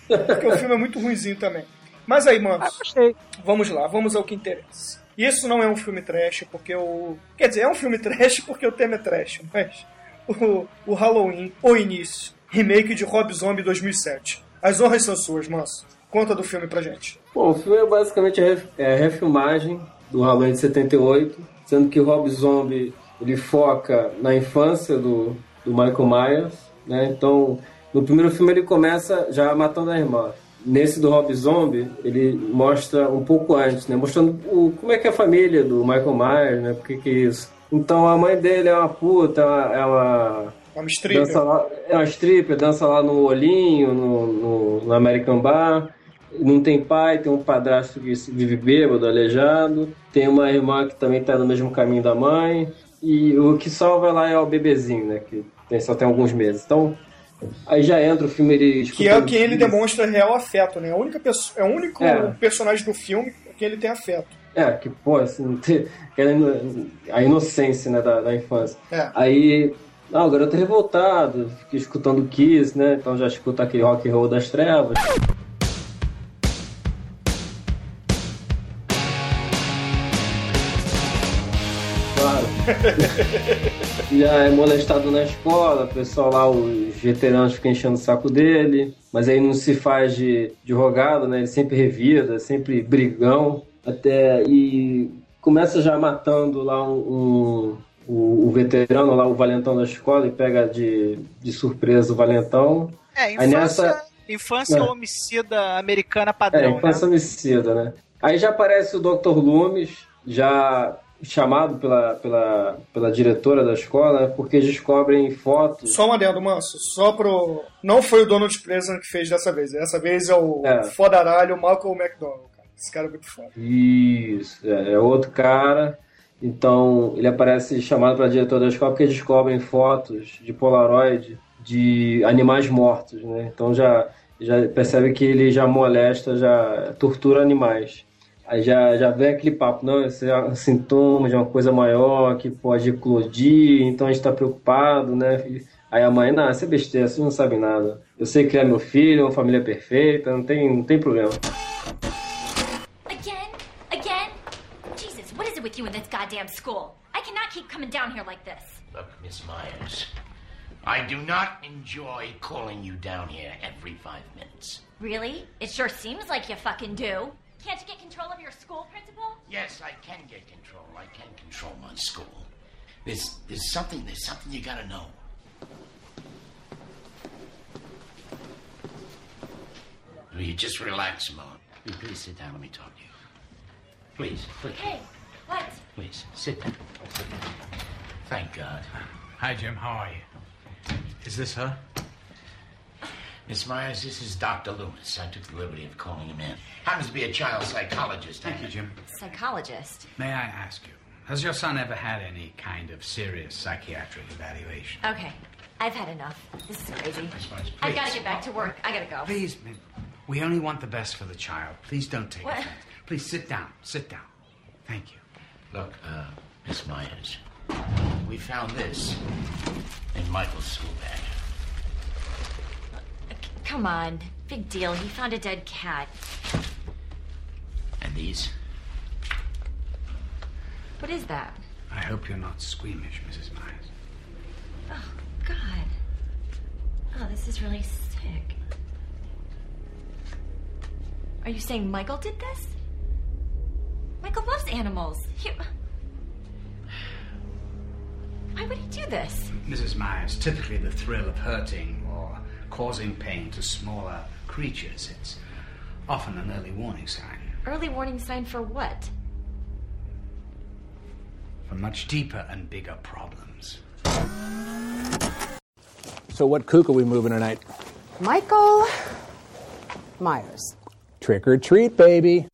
Porque o filme é muito ruimzinho também. Mas aí, mano, gostei. vamos lá, vamos ao que interessa. Isso não é um filme trash, porque o. Quer dizer, é um filme trash porque o tema é trash, mas. O, o Halloween, o início, remake de Rob Zombie 2007. As honras são suas, manso. Conta do filme pra gente. Bom, o filme é basicamente a é refilmagem do Halloween de 78, sendo que o Rob Zombie ele foca na infância do, do Michael Myers, né? Então, no primeiro filme ele começa já matando a irmã. Nesse do Rob Zombie, ele mostra um pouco antes, né? Mostrando o, como é que é a família do Michael Myers, né? Por que que é isso? Então, a mãe dele é uma puta, é uma... É uma stripper. Dança lá, é uma stripper, dança lá no olhinho, no, no, no American Bar. Não tem pai, tem um padrasto que vive bêbado, aleijado. Tem uma irmã que também tá no mesmo caminho da mãe. E o que salva lá é o bebezinho, né? Que tem, só tem alguns meses. Então, aí já entra o filme ele Que é o que ele demonstra real afeto, né? A única pessoa, é o único É. personagem do filme que ele tem afeto. É, que, pô, assim, ino- a inocência, né, da, da infância. É. Aí, não, o garoto é revoltado, fica escutando Kiss, né, então já escuta aquele rock and roll das trevas. Claro. já é molestado na escola, o pessoal lá, os veteranos ficam enchendo o saco dele, mas aí não se faz de, de rogado, né? Ele sempre revida, sempre brigão, até e começa já matando lá um, um- o, o veterano lá, o valentão da escola, e pega de, de surpresa o valentão. É, Aí infância, nessa- infância É. homicida americana É, padrão, infância né? homicida, né? Aí já aparece o Dr. Loomis, já chamado pela, pela, pela diretora da escola, né, porque descobrem fotos. Só um adendo, manso. Só pro. Não foi o Donald Pleasant que fez dessa vez. Dessa vez é o É. fodaralho Malcolm McDonald, cara. Esse cara é muito foda. Isso, é, é outro cara. Então ele aparece chamado pela diretora da escola porque descobrem fotos de Polaroid de animais mortos, né? Então já, já percebe que ele já molesta, já tortura animais. Aí já, já vem aquele papo, não, esse é um sintoma de uma coisa maior que pode eclodir, então a gente está preocupado, né? Aí a mãe, não, isso é besteira, vocês não sabem nada. Eu sei criar meu filho, uma família perfeita, não tem, não tem problema. Again? Again? Jesus, what is it with you in this goddamn school? I cannot keep coming down here like this. Look, Miss Myers, I do not enjoy calling you down here every five minutes. Really? It sure seems like you fucking do. Can't you get control of your school, principal? Yes, I can get control. I can control my school. There's there's something there's something you gotta know. Will you just relax a moment? Will you please sit down, let me talk to you. Please, please, Hey, what? please, sit down. Thank God. Hi, Jim. How are you? Is this her? Miss Myers, this is Dr. Loomis. I took the liberty of calling him in. Happens to be a child psychologist. Thank you, Jim. Psychologist. May I ask you, has your son ever had any kind of serious psychiatric evaluation? Okay, I've had enough. This is crazy. I've gotta get back to work. I gotta go. Please, ma'am. We only want the best for the child. Please don't take What? offense. Please sit down. Sit down. Thank you. Look, uh, Miss Myers, we found this in Michael's school bag. Come on, big deal. He found a dead cat. And these? What is that? I hope you're not squeamish, Mrs. Myers. Oh, God. Oh, this is really sick. Are you saying Michael did this? Michael loves animals. He... Why would he do this? Mrs. Myers, typically the thrill of hurting or causing pain to smaller creatures, it's often an early warning sign Early warning sign for what? for much deeper and bigger problems. So what kook are we moving tonight? Michael Myers. Trick or treat, baby.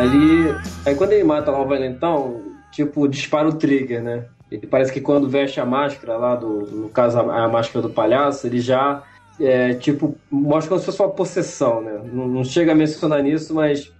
Ali, aí quando ele mata lá o valentão, tipo, dispara o trigger, né? Ele parece que quando veste a máscara lá, do, no caso a, a máscara do palhaço, ele já, é, tipo, mostra como se fosse uma possessão, né? Não, não chega a mencionar nisso, mas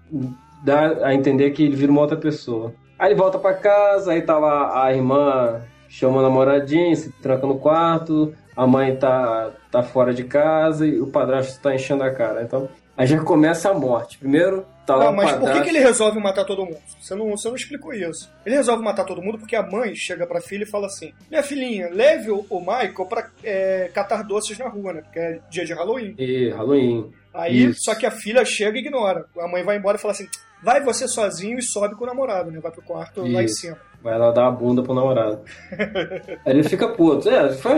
dá a entender que ele vira uma outra pessoa. Aí ele volta pra casa, aí tá lá a irmã chama a namoradinha, se tranca no quarto, a mãe tá, tá fora de casa e o padrasto tá enchendo a cara. Então, aí já começa a morte. Primeiro, tá lá Não, mas por que, que ele resolve matar todo mundo? Você não, você não explicou isso. Ele resolve matar todo mundo porque a mãe chega pra filha e fala assim: Minha filhinha, leve o, o Michael pra é, catar doces na rua, né? Porque é dia de Halloween. E Halloween. Aí, Isso. só que a filha chega e ignora. A mãe vai embora e fala assim: Vai você sozinho e sobe com o namorado, né? Vai pro quarto lá em Isso. cima. Vai lá dar a bunda pro namorado. Aí ele fica puto. É, foi,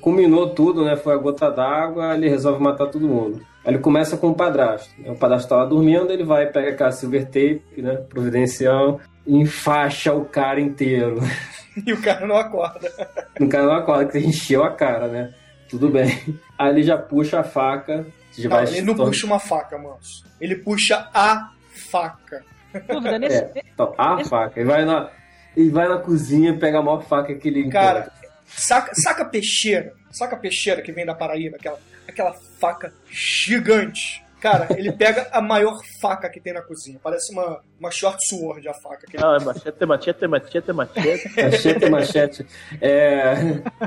culminou tudo, né? Foi a gota d'água, ele resolve matar todo mundo. Aí ele começa com o padrasto. né? O padrasto tá lá dormindo, ele vai, pega aquela silver tape, né? Providencial, e enfaixa o cara inteiro. E o cara não acorda. No cara não acorda, que encheu a cara, né? Tudo bem. Aí ele já puxa a faca. Já Não, ele não tor- puxa uma faca, manso. Ele puxa a faca. Dúvida, nesse, É, então, a faca. Ele vai na, ele vai na cozinha, pega a maior faca que ele Cara, encontra. saca, saca a peixeira. Saca a peixeira que vem da Paraíba, aquela, aquela faca gigante. Cara, ele pega a maior faca que tem na cozinha. Parece uma, uma short sword a faca. Que ele... Não, é machete, machete, machete, machete. Machete, machete. É,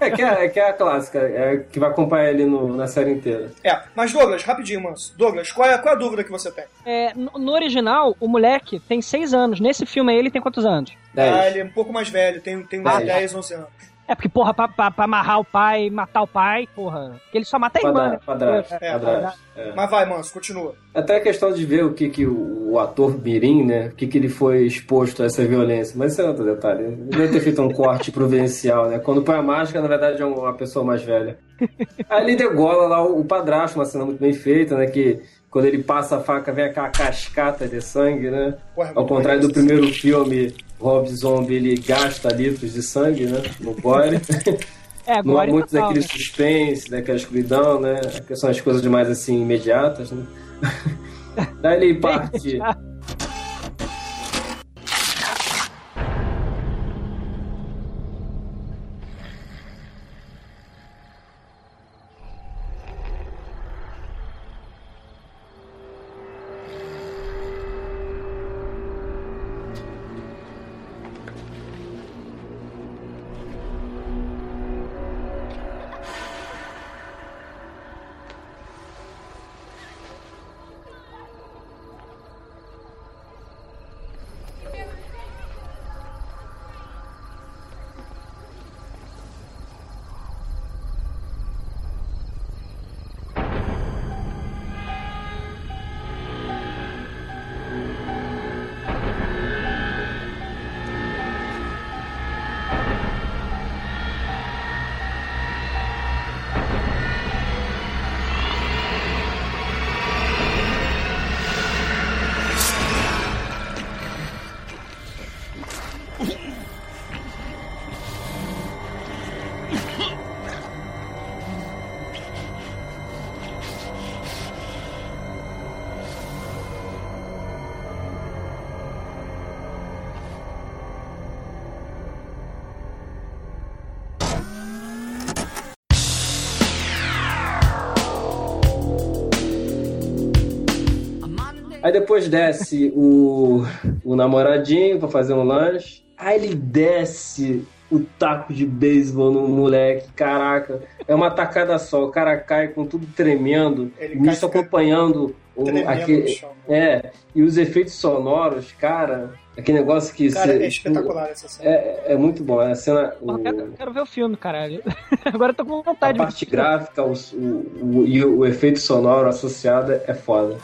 é, que é, que é a clássica, é, que vai acompanhar ele no- na série inteira. É, mas Douglas, rapidinho, manso. Douglas, qual é, qual é a dúvida que você tem? é, no, original, o moleque tem 6 anos. Nesse filme aí, ele tem quantos anos? Ah, ele é um pouco mais velho, tem, tem uns Dez. 10, 11 anos. É porque, porra, pra, pra, pra amarrar o pai, matar o pai, porra. Porque ele só mata a irmã, né? Padrasto, É, padrasto, é. Mas vai, manso, continua. Até a questão de ver o que, que o, o ator Mirim, né? O que, que ele foi exposto a essa violência. Mas isso é outro detalhe. Ele deve ter feito um corte providencial, né? Quando põe a máscara, na verdade é uma pessoa mais velha. Aí ele degola lá o, o padrasto, uma cena muito bem feita, né? Que quando ele passa a faca vem aquela cascata de sangue, né? Ué, Ao contrário do primeiro filme, Rob Zombie, ele gasta litros de sangue, né? No body. É, Não há agora muito total, daquele né? suspense, daquela escuridão, né? Que são as coisas mais assim imediatas, né? Daí ele parte. Aí depois desce o, o namoradinho pra fazer um lanche. Aí ele desce o taco de beisebol no moleque. Caraca, é uma tacada só. O cara cai com tudo tremendo. Ele e nisso acompanhando o, aquele. chão. É, e os efeitos sonoros, cara. Aquele negócio que. Cara, cê- é espetacular essa cena. É, é muito bom. É a cena. o- quero, quero ver o filme, caralho. Agora eu tô com a vontade de ver. parte gráfica o, o, o- e o efeito sonoro associado é foda.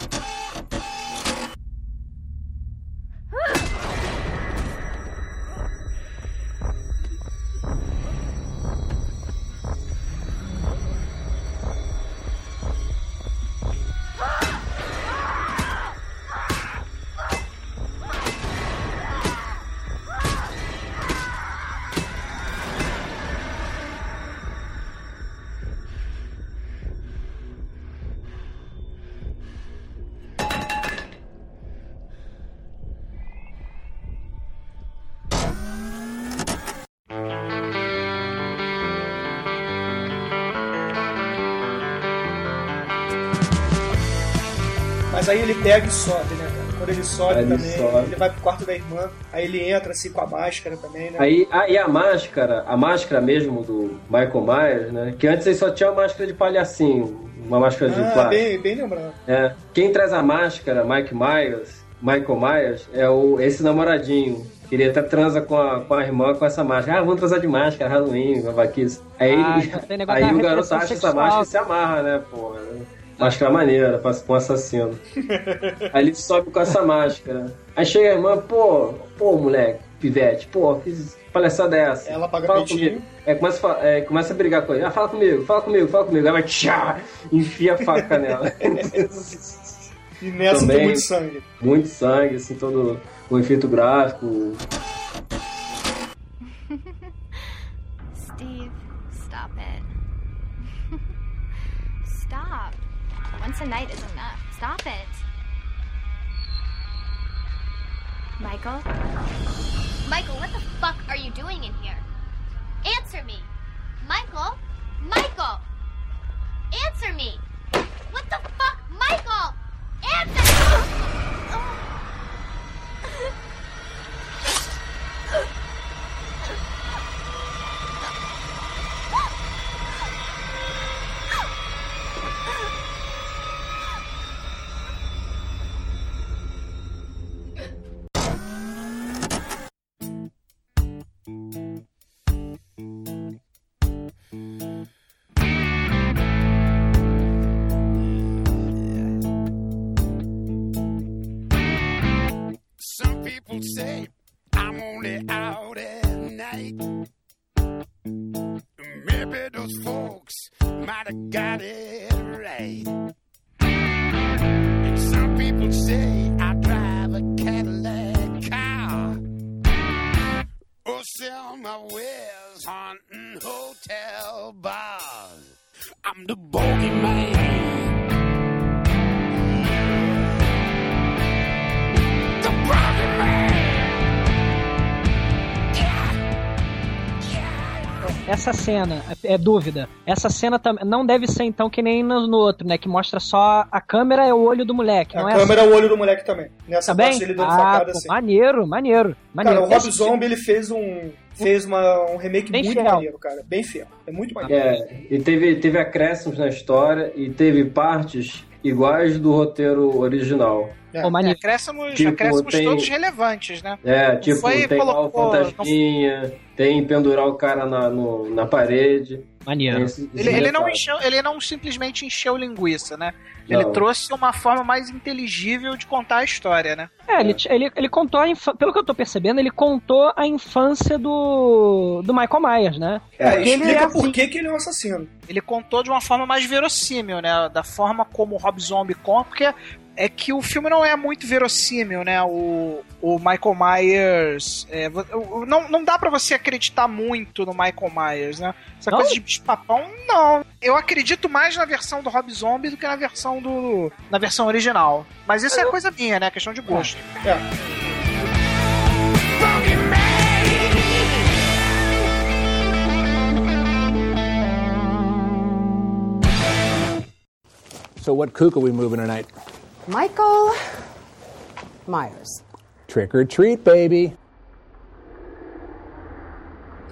Aí ele pega e sobe, né, cara? Quando ele sobe Aí ele também, sobe. ele vai pro quarto da irmã, aí ele entra assim com a máscara também, né? Aí, aí a máscara, a máscara mesmo do Michael Myers, né? Que antes ele só tinha uma máscara de palhacinho, uma máscara de ah, plástico. bem, bem lembrado. É. Quem traz a máscara, Mike Myers, Michael Myers, é o, esse namoradinho. que Ele até transa com a, com a irmã com essa máscara. Ah, vamos transar de máscara, Halloween, babaquice. Aí, Ah, negócio aí o garoto acha essa sexual. máscara e se amarra, né, porra. Máscara maneira, pra, com assassino. Aí ele sobe com essa máscara. Aí chega a irmã, pô, pô, moleque, pivete, pô, que palhaçada é essa? Ela paga Fala peitinho. comigo. É, começa, é, começa a brigar com ele. Ah, fala comigo, fala comigo, fala comigo. Aí vai, tchá, enfia a faca nela. E nessa Também. tem muito sangue. Muito sangue, assim, todo o efeito gráfico. Once a night is enough. Stop it. Michael? Michael, what the fuck are you doing in here? Answer me. Michael? Michael! Answer me! What the fuck? Michael! Answer! cena, é, é dúvida. Essa cena não deve ser então que nem no, no outro, né? Que mostra só a câmera é o olho do moleque. A não é câmera é assim. o olho do moleque também. Nessa Também? parte ele dando ah, facada pô, assim. maneiro, maneiro, maneiro. Cara, o Rob Zombie ele fez um. Fez uma, um remake Bem muito fiel. maneiro, cara. Bem fiel. É muito maneiro. É, e teve, teve acréscimos na história e teve partes iguais do roteiro original. É. Pô, maneiro. Acréscimos, Tipo, acréscimos tem- todos relevantes, né? É, tipo, Foi, tem lá o colocou- fantasminha, tem pendurar o cara na, no- na parede. Maneiro. Ele, ele não encheu, ele não simplesmente encheu linguiça, né? Ele Não. trouxe uma forma mais inteligível de contar a história, né? É, ele, ele, ele contou a infância, pelo que eu tô percebendo, ele contou a infância do, do Michael Myers, né? É, Porque ele explica é por assim. que, que ele é um assassino. Ele contou de uma forma mais verossímil, né? Da forma como o Rob Zombie conta, porque é que o filme não é muito verossímil, né? O, o Michael Myers. é, não, não dá pra você acreditar muito no Michael Myers, né? Essa Não? coisa de bicho-papão, não. Eu acredito mais na versão do Rob Zombie do que na versão do. na versão original. Mas isso é coisa minha, né? Questão de gosto. É. So what kook are we moving tonight? Michael Myers. Trick or treat, baby.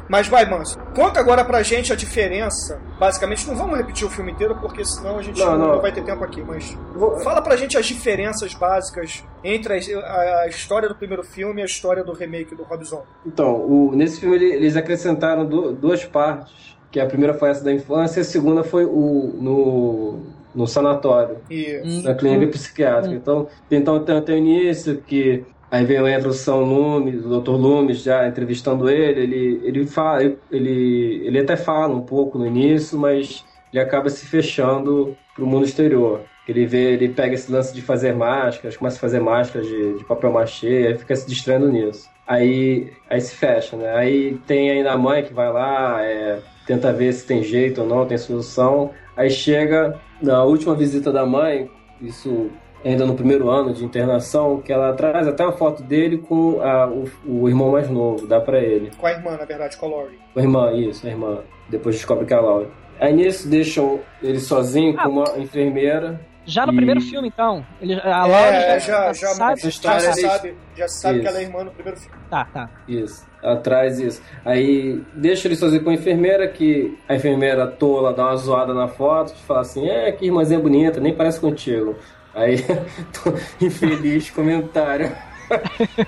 Mas vai, Manso. Conta agora pra gente a diferença. Basicamente, não vamos repetir o filme inteiro, porque senão a gente Não, não, não. vai ter tempo aqui. Mas fala pra gente as diferenças básicas entre a, a história do primeiro filme e a história do remake do Rob Zombie. Então, o- nesse filme ele- eles acrescentaram du- duas partes. Que a primeira foi essa da infância e a segunda foi o no, no sanatório. Isso. na clínica psiquiátrica. Então, então tem, tem o início que aí vem a introdução Lumes, o Dr. Lumes já entrevistando ele, ele ele fala, ele ele até fala um pouco no início, mas ele acaba se fechando pro mundo exterior. Ele vê, ele pega esse lance de fazer máscaras, começa a fazer máscaras de, de papel machê, aí fica se distraindo nisso. Aí, aí se fecha, né? Aí tem ainda a mãe que vai lá, é, tenta ver se tem jeito ou não, tem solução. Aí chega na última visita da mãe, isso ainda no primeiro ano de internação, que ela traz até uma foto dele com a- o, o irmão mais novo, dá pra ele. Com a irmã, na verdade, com a Laurie. A irmã, isso, a irmã. Depois descobre que é a Laura. Aí nisso deixam ele sozinho com uma enfermeira. Já no E- primeiro filme, então. Ele, a É, Laura já, já, sabe. já, se deles- sabe, já se sabe que ela é irmã no primeiro filme. Tá, tá. Isso, atrás isso. Aí deixa ele sozinho com a enfermeira, que a enfermeira tola dá uma zoada na foto, fala assim, é, que irmãzinha bonita, nem parece contigo. Aí, tô infeliz comentário.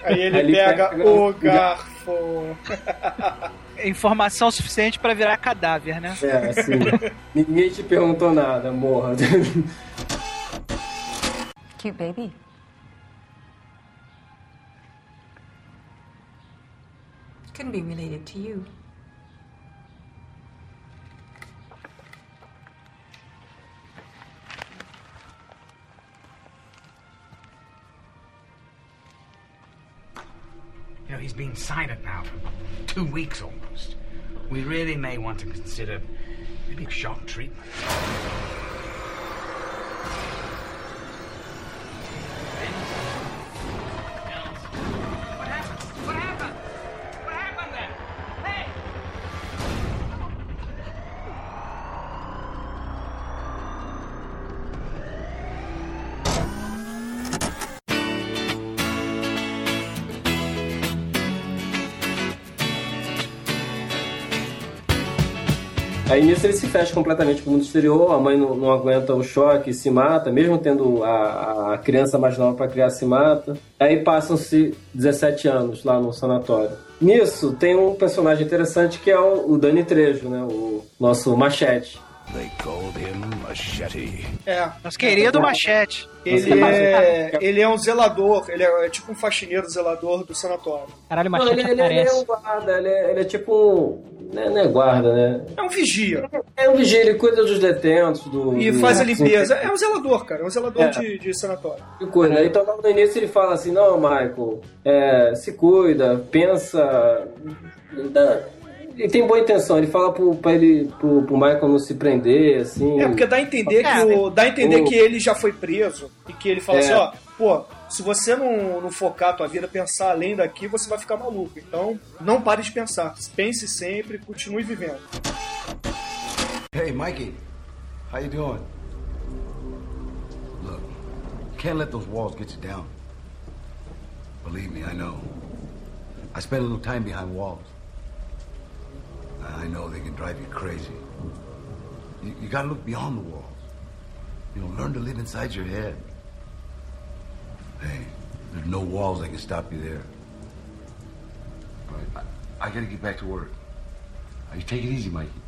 Aí ele pega pega o o garfo. Informação suficiente pra virar cadáver, né? É, assim, ninguém te perguntou nada, morra. Cute baby. Couldn't be related to you. You know, he's been silent now for two weeks almost. We really may want to consider maybe shock treatment. Aí nisso ele se fecha completamente pro mundo exterior, a mãe não, não aguenta o choque, se mata, mesmo tendo a, a criança mais nova para criar, se mata. Aí passam-se 17 anos lá no sanatório. Nisso tem um personagem interessante que é o, o Dani Trejo, né? O nosso machete. They called him Machete. É. Nosso querido Machete. Ele é, ele é um zelador, ele é, é tipo um faxineiro zelador do sanatório. Caralho, Não, ele, ele- ele é um guarda, ele é, ele é tipo um. Não é, não é guarda, né? É um vigia. É um vigia, ele cuida dos detentos, do. E do- faz a limpeza. É um zelador, cara. É um zelador É. de, de sanatório. Que coisa. Então logo no início ele fala assim, não, Michael, é, se cuida, pensa. dá- Ele tem boa intenção, ele fala pro, pra ele, pro, pro Michael não se prender, assim. É, porque dá a entender que, É, o, dá a entender o- que ele já foi preso e que ele fala É. assim, ó, pô, se você não, não focar a tua vida, pensar além daqui, você vai ficar maluco. Então, não pare de pensar. Pense sempre, continue vivendo. Hey, Mikey. How you doing? Look, you can't let those walls get you down. Believe me, I know. I spent a little time behind walls. I know they can drive you crazy. You, you gotta look beyond the walls. You know, learn to live inside your head. Hey, there's no walls that can stop you there. Right, I, I gotta get back to work. You take it easy, Mikey.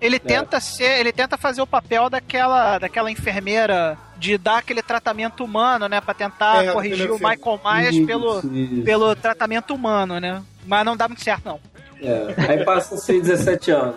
Ele tenta ser, ele tenta fazer o papel daquela, daquela enfermeira de dar aquele tratamento humano, né, Pra tentar É, corrigir primeiro o filme. Michael Myers Isso, pelo, isso. pelo tratamento humano, né? Mas não dá muito certo não. É. Aí passam-se 17 anos.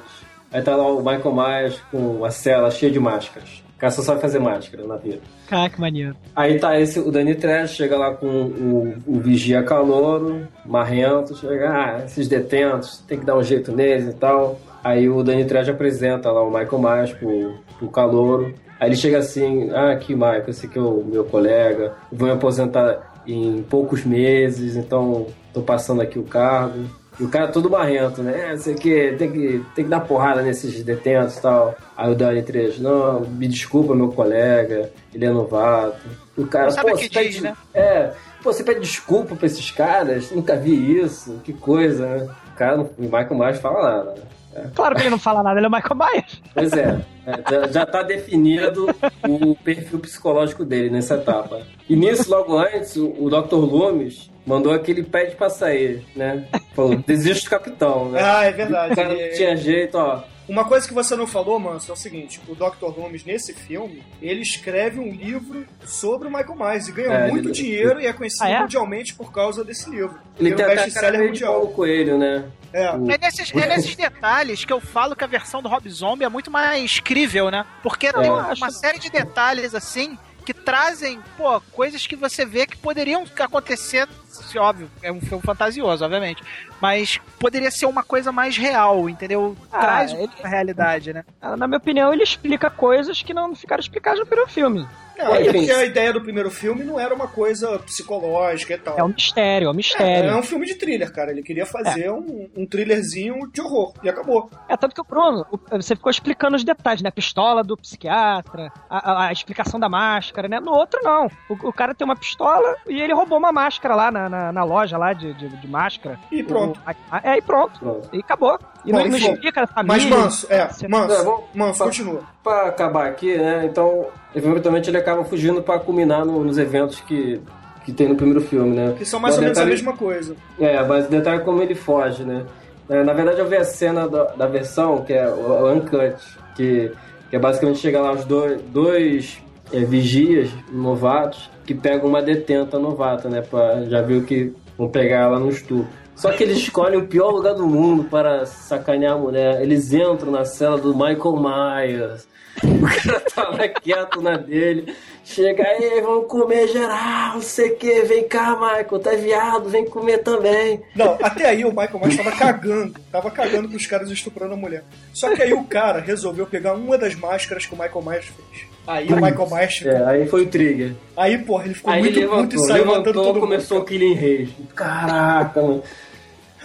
Aí tá lá o Michael Myers com uma cela cheia de máscaras. O cara só sabe fazer máscara na vida. Caraca, que maneiro. Aí tá esse, o Danny Trash, chega lá com o, o vigia calouro, marrento, chega, ah, esses detentos, tem que dar um jeito neles e tal. Aí o Danny Trash apresenta lá o Michael Myers pro, pro calouro. Aí ele chega assim, ah, aqui Michael, esse aqui é o meu colega, vou me aposentar em poucos meses, então tô passando aqui o cargo. E o cara todo marrento, né? É, sei que tem que tem que dar porrada nesses detentos e tal. Aí o Dani Trejo, não, me desculpa, meu colega, ele é novato. E o cara, Não sabe pô, o que você pede, diz, né? É, pô, você pede desculpa pra esses caras? Nunca vi isso, que coisa, né? O cara, não- o Michael Myers fala nada, né? É. Claro que ele não fala nada, ele é o Michael Myers. Pois é, é, já, já tá definido o perfil psicológico dele nessa etapa. E nisso, logo antes, o, o Dr. Loomis mandou aquele pede pra sair, né? Falou, desiste do capitão, né? Ah, é verdade. O cara não tinha jeito, ó. Uma coisa que você não falou, Manso, é o seguinte: o Dr. Loomis, nesse filme, ele escreve um livro sobre o Michael Myers e ganha É, muito ele- dinheiro e é conhecido Ah, é? mundialmente por causa desse livro. Ele tem até a cara de Paulo Coelho, né? É. É nesses, é nesses detalhes que eu falo que a versão do Rob Zombie é muito mais crível, né? Porque tem uma, uma série de detalhes assim que trazem, pô, coisas que você vê que poderiam acontecer, se óbvio, é um filme fantasioso, obviamente, Mas poderia ser uma coisa mais real, entendeu? Ah, Traz ele- a realidade, né? Ah, Na minha opinião, ele explica coisas que não ficaram explicadas no primeiro filme. Não, é porque a ideia do primeiro filme não era uma coisa psicológica e tal. É um mistério, é um mistério. É, é um filme de thriller, cara. Ele queria fazer um, um thrillerzinho de horror. E acabou. É, tanto que o Bruno, você ficou explicando os detalhes, né? A pistola do psiquiatra, a, a- a explicação da máscara, né? No outro, não. O, o cara tem uma pistola e ele roubou uma máscara lá na, na, na loja lá de, de, de máscara. E pronto. O- a- a- é, e pronto. E acabou. E Bom, não, explica a Mas família. manso, é, Você- manso. É, vamos- Manso, pra- continua. Pra acabar aqui, né? Então, eventualmente ele acaba fugindo pra culminar no- nos eventos que, que tem no primeiro filme, né? Que são mais Mas ou menos a detalhe- mesma coisa. É, mas o detalhe é como ele foge, né? É, na verdade, eu vi a cena da, da versão, que é o, o Uncut, que, que é basicamente chegar lá os dois, dois é, vigias novatos que pegam uma detenta novata, né? Pra, já viu que vão pegar ela no estupro. Só que eles escolhem o pior lugar do mundo para sacanear a mulher. Eles entram na cela do Michael Myers. O cara lá quieto na dele. Chega aí, vamos comer geral, não sei o que. Vem cá, Michael, tá viado, vem comer também. Não, até aí o Michael Myers tava cagando. Tava cagando com os caras estuprando a mulher. Só que aí o cara resolveu pegar uma das máscaras que o Michael Myers fez. Aí o Michael Myers ficou... É, aí foi o trigger. Aí, porra, ele ficou Aí muito ele puto e levantou, saiu matando levantou, todo mundo. começou o Killing Rage. Caraca, mano.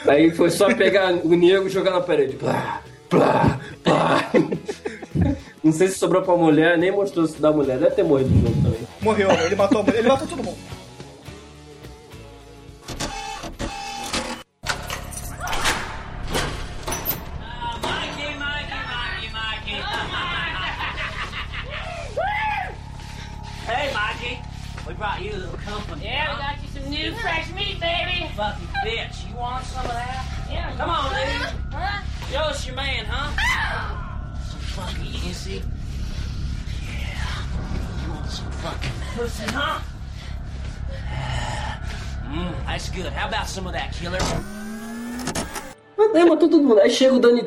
Aí foi só pegar o nego e jogar na parede. Plá, plá, plá. Não sei se sobrou pra mulher, nem mostrou se da mulher. Deve ter morrido junto também. Morreu, ele matou. Ele matou todo mundo.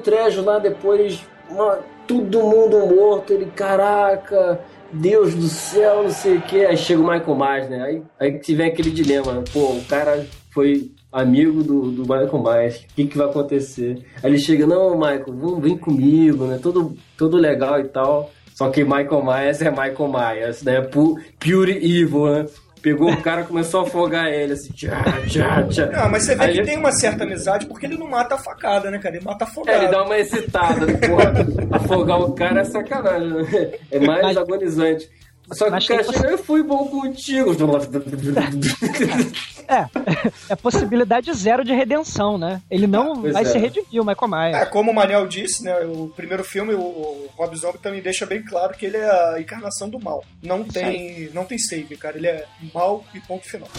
Trejo lá depois, uma- todo mundo morto. Ele, caraca, Deus do céu, não sei o que. Aí chega o Michael Myers, né? Aí, aí tiver aquele dilema, pô, o cara foi amigo do, do Michael Myers, o que, que vai acontecer? Aí ele chega, não, Michael, vamos, vem comigo, né? Todo, todo legal e tal. Só que Michael Myers é Michael Myers, né? Pu- Pure evil, né? Pegou o cara começou a afogar ele, assim, tchá, tchá, tchá. Não, mas você vê Aí que ele- tem uma certa amizade porque ele não mata a facada, né, cara? Ele mata É, afogado. ele dá uma excitada? Porra, afogar o cara é sacanagem, né? É mais agonizante. Só que mas cara tem chega, eu fui bom contigo. É, é possibilidade zero de redenção, né? Ele não Pois vai é. se redimir, o Michael Myers. É, como o Manel disse, né? O primeiro filme, o, o Rob Zombie também deixa bem claro que ele é a encarnação do mal. Não tem, não tem save, cara. Ele é mal e ponto final.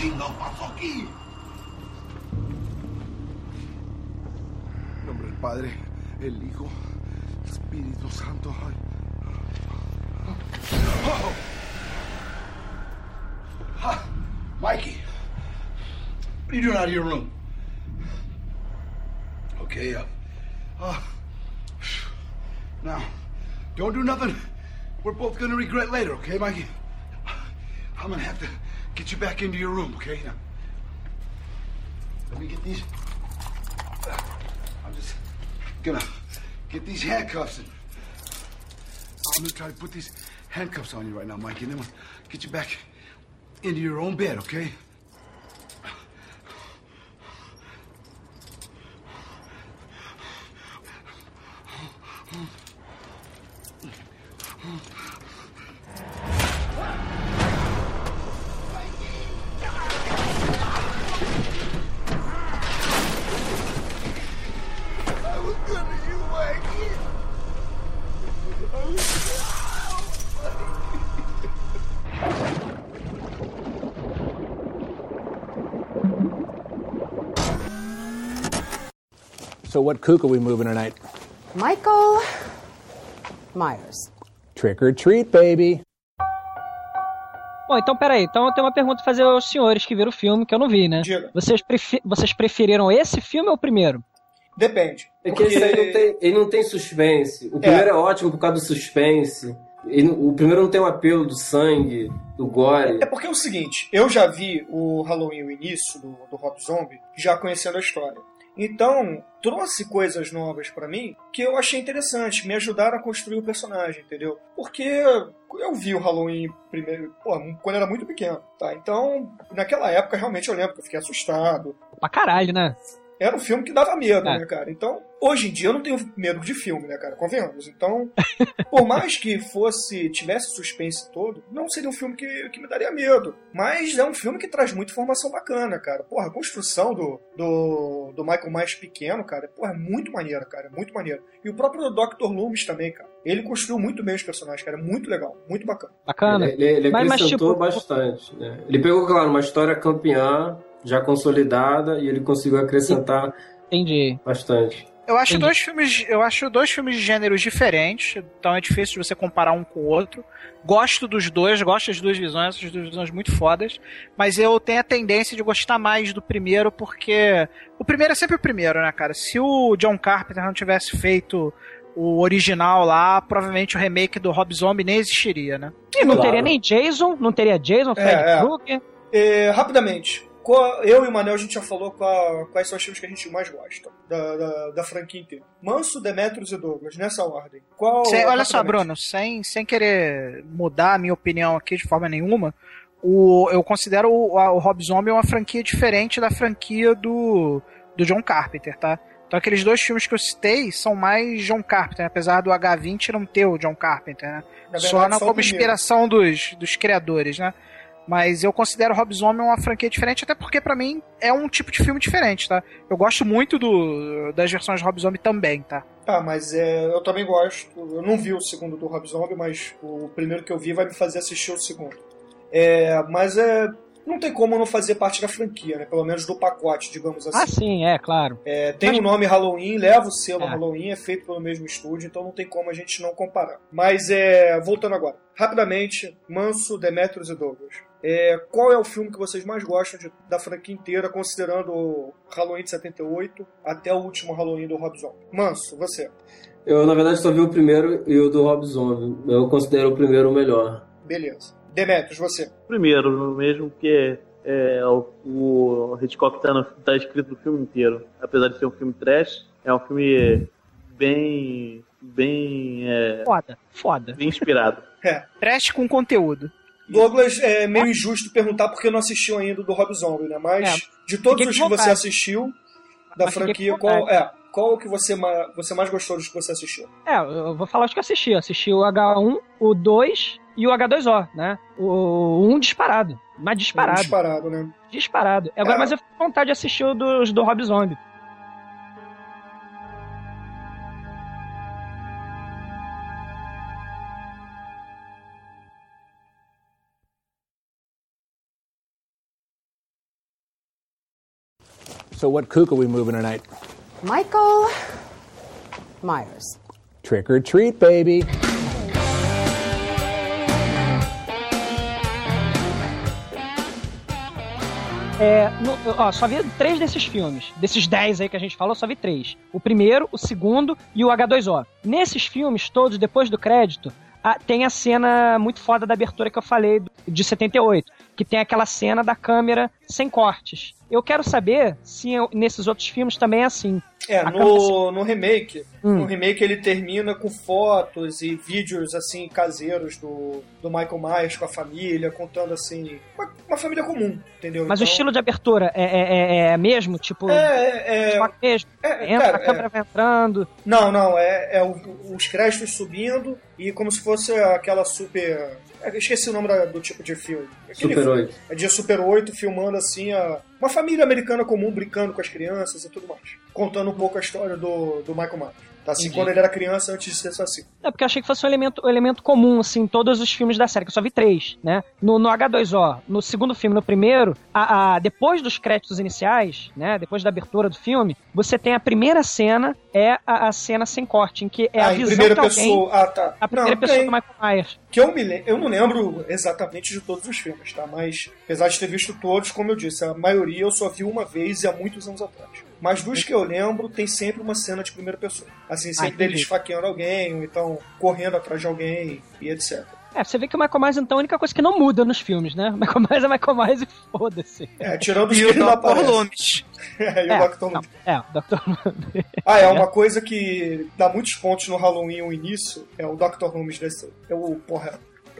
Chingo aquí. En nombre del Padre, el Hijo, Espíritu Santo. Ay. Oh. Ah, Mikey, what are you doing out of your room? Okay, uh, uh, now, don't do nothing we're both gonna regret later, okay, Mikey? I'm gonna have to get you back into your room, okay? Now, let me get these. Ah, I'm just gonna get these handcuffs and I'm gonna try to put these handcuffs on you right now, Mikey, and then we'll get you back into your own bed, okay? What kook are we moving tonight? Michael Myers. Trick or treat, baby. Bom, então peraí. Então eu tenho uma pergunta pra fazer aos senhores que viram o filme, que eu não vi, né? Vocês, prefi- vocês preferiram esse filme ou o primeiro? Depende. É que esse aí não tem, ele não tem suspense. O primeiro é, ótimo por causa do suspense. Ele- o primeiro não tem o apelo do sangue, do gore. É porque é o seguinte, eu já vi o Halloween, o início do, do Rob Zombie, já conhecendo a história. Então, trouxe coisas novas pra mim que eu achei interessante, me ajudaram a construir o personagem, entendeu? Porque eu vi o Halloween primeiro, pô, quando era muito pequeno, tá? Então, naquela época, realmente eu lembro que eu fiquei assustado. Pra caralho, né? Era um filme que dava medo, É. né, cara? Então, hoje em dia eu não tenho medo de filme, né, cara? Convenhamos. Então, por mais que fosse, tivesse suspense todo, não seria um filme que, que me daria medo. Mas é um filme que traz muita informação bacana, cara. Porra, a construção do, do, do Michael Myers pequeno, cara, porra, é muito maneiro, cara. É muito maneiro. E o próprio Dr. Loomis também, cara. Ele construiu muito bem os personagens, cara. É muito legal, muito bacana. Bacana. Ele, ele Mas- mas, acrescentou tipo, bastante. né? Ele pegou, claro, uma história campeã, já consolidada, e ele conseguiu acrescentar Entendi. bastante. Eu acho Entendi. dois filmes, eu acho dois filmes de gêneros diferentes, então é difícil de você comparar um com o outro. Gosto dos dois, gosto das duas visões, essas duas visões muito fodas, mas eu tenho a tendência de gostar mais do primeiro porque o primeiro é sempre o primeiro, né, cara? Se o John Carpenter não tivesse feito o original lá, provavelmente o remake do Rob Zombie nem existiria, né? E não teria nem Jason, não teria Jason, Fred É, é. Krueger. É, rapidamente, eu e o Manel a gente já falou qual- quais são os filmes que a gente mais gosta da, da, da franquia inteira. Manso, Demetrius e Douglas, nessa ordem. Qual, Sem- olha só? Bruno, sem, sem querer mudar a minha opinião aqui de forma nenhuma, o, eu considero o, a- o Rob Zombie uma franquia diferente da franquia do, do John Carpenter, tá? Então aqueles dois filmes que eu citei são mais John Carpenter, apesar do H20 não ter o John Carpenter, né? Na verdade, só na, como inspiração dos, dos criadores, né? Mas eu considero Rob Zombie uma franquia diferente, até porque pra mim é um tipo de filme diferente, tá? Eu gosto muito do, das versões de Rob Zombie também, tá? Tá, mas é, eu também gosto. Eu não vi o segundo do Rob Zombie, mas o primeiro que eu vi vai me fazer assistir o segundo. É, mas é, não tem como não fazer parte da franquia, né? Pelo menos do pacote, digamos assim. Ah, sim, é, claro. É, tem o nome Halloween, leva o selo É. Halloween, é feito pelo mesmo estúdio, então não tem como a gente não comparar. Mas é, voltando agora, rapidamente, Manso, Demetrius e Douglas. É, qual é o filme que vocês mais gostam de- da franquia inteira, considerando o Halloween de 78 até o último Halloween do Rob Zombie? Manso, você. Eu, na verdade, só vi o primeiro e o do Rob Zombie. Eu considero o primeiro o melhor. Beleza. Demetrius, você. Primeiro, mesmo porque é, o, o Hitchcock tá, no, tá escrito no filme inteiro. Apesar de ser um filme trash, é um filme bem. bem. É, Foda, foda. bem inspirado. É. Trash com conteúdo. Douglas, é meio injusto perguntar porque não assistiu ainda o do Rob Zombie, né? Mas É, de todos os que você assistiu da Mas franquia, qual é? Qual que você, você mais gostou dos que você assistiu? É, eu vou falar os que eu assisti. Eu assisti o H1, o 2 e o H2O, né? O 1 disparado. Mas disparado. Disparado, né? Disparado. Agora, É. mas eu fico com vontade de assistir o dos do Rob Zombie. So, what kook are we moving tonight? Michael Myers. Trick or treat, baby. É, no- ó, só vi três desses filmes. Desses dez aí que a gente falou, só vi três. O primeiro, o segundo e o H2O. Nesses filmes todos, depois do crédito, a- tem a cena muito foda da abertura que eu falei de 78. Que tem aquela cena da câmera sem cortes. Eu quero saber se eu- nesses outros filmes também é assim. É, no, no remake, Hum. no remake ele termina com fotos e vídeos assim caseiros do, do Michael Myers com a família, contando assim, uma, uma família comum, entendeu? Mas o Então, estilo de abertura é, é, é- é mesmo? Tipo, É, é, Hitchcock mesmo? é, Entra, cara, a câmera vai entrando. Não, não, é, é o- os créditos subindo e como se fosse aquela super. Eu Esqueci o nome da- do tipo de filme. Aquele Super filme. 8. É de Super 8 filmando assim a, uma família americana comum brincando com as crianças e tudo mais. Contando um pouco a história do, do Michael Myers. Tá, assim, Entendi. quando ele era criança, antes de ser assassino. É, porque eu achei que fosse um elemento, um elemento comum, assim, em todos os filmes da série, que eu só vi três, né? No, no H2O, no segundo filme, no primeiro, a, a- depois dos créditos iniciais, né? Depois da abertura do filme, você tem a primeira cena, é a, a cena sem corte, em que é a ah, em visão primeira de alguém, pessoa. Ah, tá. a primeira não, pessoa tem. do Michael Myers. Que eu me eu não lembro exatamente de todos os filmes, tá? Mas apesar de ter visto todos, como eu disse, a maioria eu só vi uma vez e há muitos anos atrás. Mas dos que eu lembro, tem sempre uma cena de primeira pessoa. Assim, sempre entendi. deles esfaqueando alguém, ou então correndo atrás de alguém e etc. É, você vê que o Michael Myers, então, é a única coisa que não muda nos filmes, né? O Michael Myers é Michael Myers e foda-se. É, tirando os que ele não. Loomis. É, e o É, Dr. não, Loomis. é, o Dr. Loomis. Ah, é uma coisa que dá muitos pontos no Halloween o início, é o Dr. Loomis desse. É o, porra,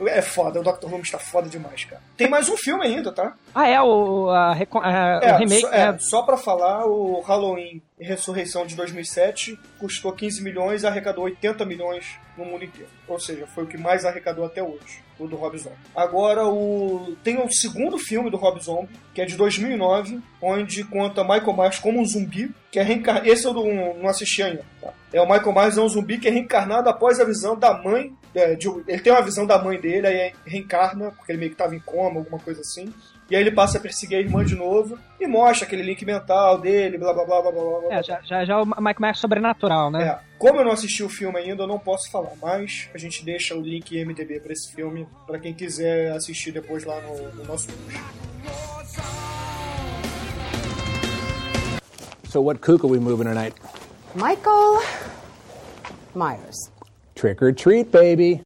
é foda, o Dr. Loomis tá foda demais, cara. Tem mais um filme ainda, tá? Ah, é, o, a, a- É, o remake. só, é, né? só pra falar, o Halloween Ressurreição de 2007 custou 15 milhões e arrecadou 80 milhões no mundo inteiro. Ou seja, foi o que mais arrecadou até hoje, o do Rob Zombie. Agora, o tem o segundo filme do Rob Zombie, que é de 2009, onde conta Michael Myers como um zumbi, que é reencar... Esse eu não, não assisti ainda, tá? É o Michael Myers é um zumbi que é reencarnado após a visão da mãe. É, de- ele tem uma visão da mãe dele, aí reencarna, porque ele meio que tava em coma, alguma coisa assim. E aí ele passa a perseguir a irmã de novo e mostra aquele link mental dele, blá blá blá blá blá blá. blá. É, já, já, já o Michael Myers sobrenatural, né? É, como eu não assisti o filme ainda, eu não posso falar, mas a gente deixa o link IMDB pra esse filme, pra quem quiser assistir depois lá no, no nosso post. So what kook are we moving tonight? Michael Myers. Trick or treat, baby.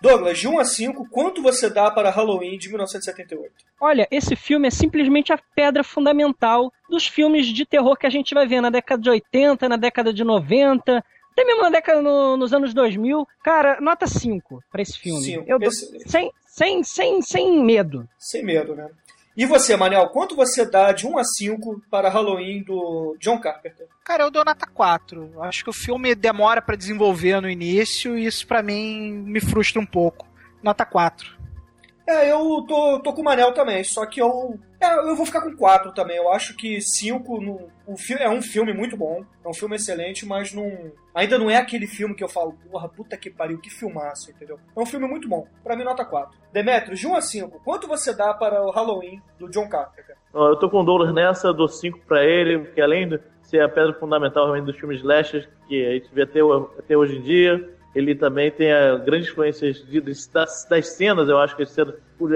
Douglas, de 1 a 5, quanto você dá para Halloween de 1978? Olha, esse filme é simplesmente a pedra fundamental dos filmes de terror que a gente vai ver na década de 80, na década de 90, até mesmo na década no- nos anos 2000. Cara, nota 5 pra esse filme. Cinco. Eu dou- Excelente. sem, sem, sem, sem medo. Sem medo, né? E você, Manel, quanto você dá de 1 a 5 para Halloween do John Carpenter? Cara, eu dou nota 4. Acho que o filme demora pra desenvolver no início e isso pra mim me frustra um pouco. Nota 4. É, eu tô, tô com o Manel também, só que eu. É, eu vou ficar com 4 também. Eu acho que 5 no, o fi- é um filme muito bom, é um filme excelente, mas não. Ainda não é aquele filme que eu falo, porra, puta que pariu, que filmaço, entendeu? É um filme muito bom. Pra mim, nota 4. Demetrios, de 1 a 5, quanto você dá para o Halloween do John Carpenter? Eu tô com o nessa, dou 5 pra ele, porque além de ser a pedra fundamental realmente dos filmes slashers que a gente vê até, até hoje em dia, ele também tem grandes influências das, das cenas, eu acho que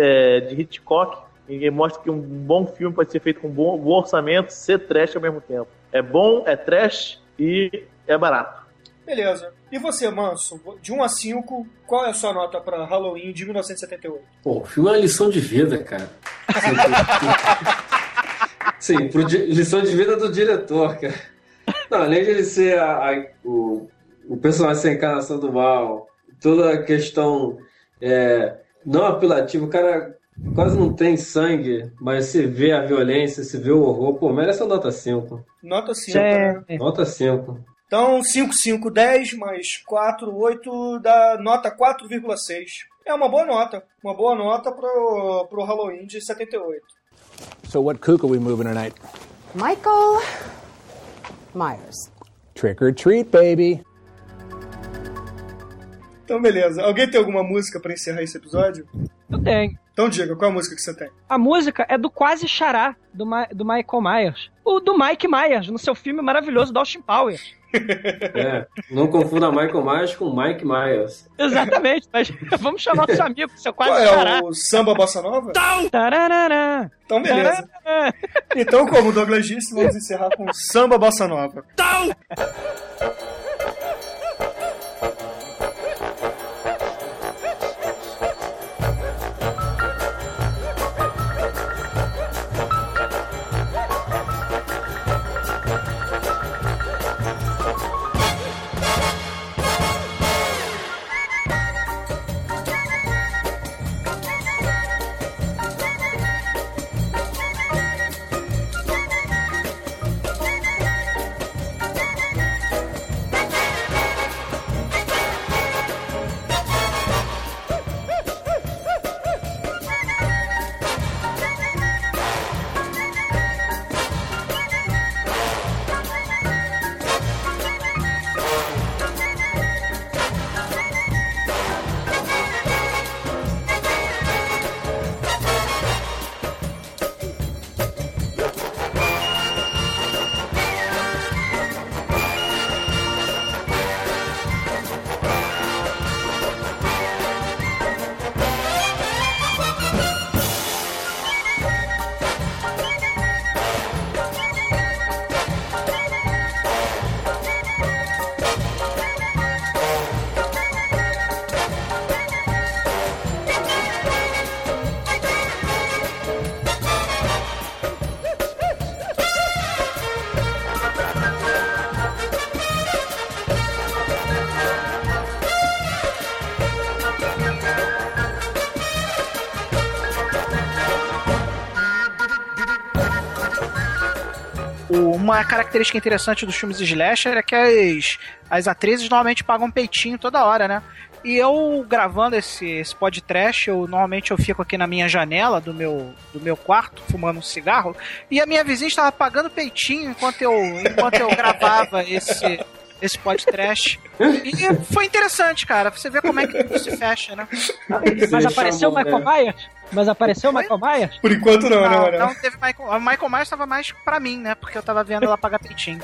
é, de Hitchcock, e mostra que um bom filme pode ser feito com bom, bom orçamento, ser trash ao mesmo tempo. É bom, é trash e é barato. Beleza. E você, Manso, de 1 a 5, qual é a sua nota para Halloween de 1978? Pô, o filme é uma lição de vida, cara. Sim, pro di- lição de vida do diretor, cara. Não, além de ele ser a- a- o, o personagem ser a encarnação do mal, toda a questão é, não apelativa, o cara quase não tem sangue, mas se vê a violência, se vê o horror, pô, merece a nota 5. Nota 5, É. né? Nota 5. Então, 5, 5, 10, mais 4, 8, dá nota 4,6. É uma boa nota. Uma boa nota pro, pro Halloween de 78. So what kook are we moving tonight? Michael Myers. Trick or treat, baby. Então, beleza. Alguém tem alguma música pra encerrar esse episódio? Eu tenho. Então diga, qual a música que você tem? A música é do Quase Xará, do, Ma- do Michael Myers. O do Mike Myers, no seu filme maravilhoso do Austin Power. É, não confunda Michael Myers com Mike Myers. Exatamente, mas vamos chamar nosso amigo, seu Qual Quase é Xará. o Samba Bossa Nova? Tararara. Então, beleza. Então, como o Douglas disse, vamos encerrar com Samba Bossa Nova. o- uma característica interessante dos filmes slasher é que as, as atrizes normalmente pagam peitinho toda hora, né? E eu gravando esse, esse podcast, eu normalmente eu fico aqui na minha janela do meu, do meu quarto, fumando um cigarro, e a minha vizinha estava pagando peitinho enquanto eu, enquanto eu gravava esse, esse podcast. E foi interessante, cara. Você vê como é que tudo se fecha, né? Mas apareceu o Michael Myers? Mas apareceu o Michael Myers? Por enquanto não, não, né, não teve Michael. O Michael Myers tava mais pra mim, né? Porque eu tava vendo ela pagar peitinho.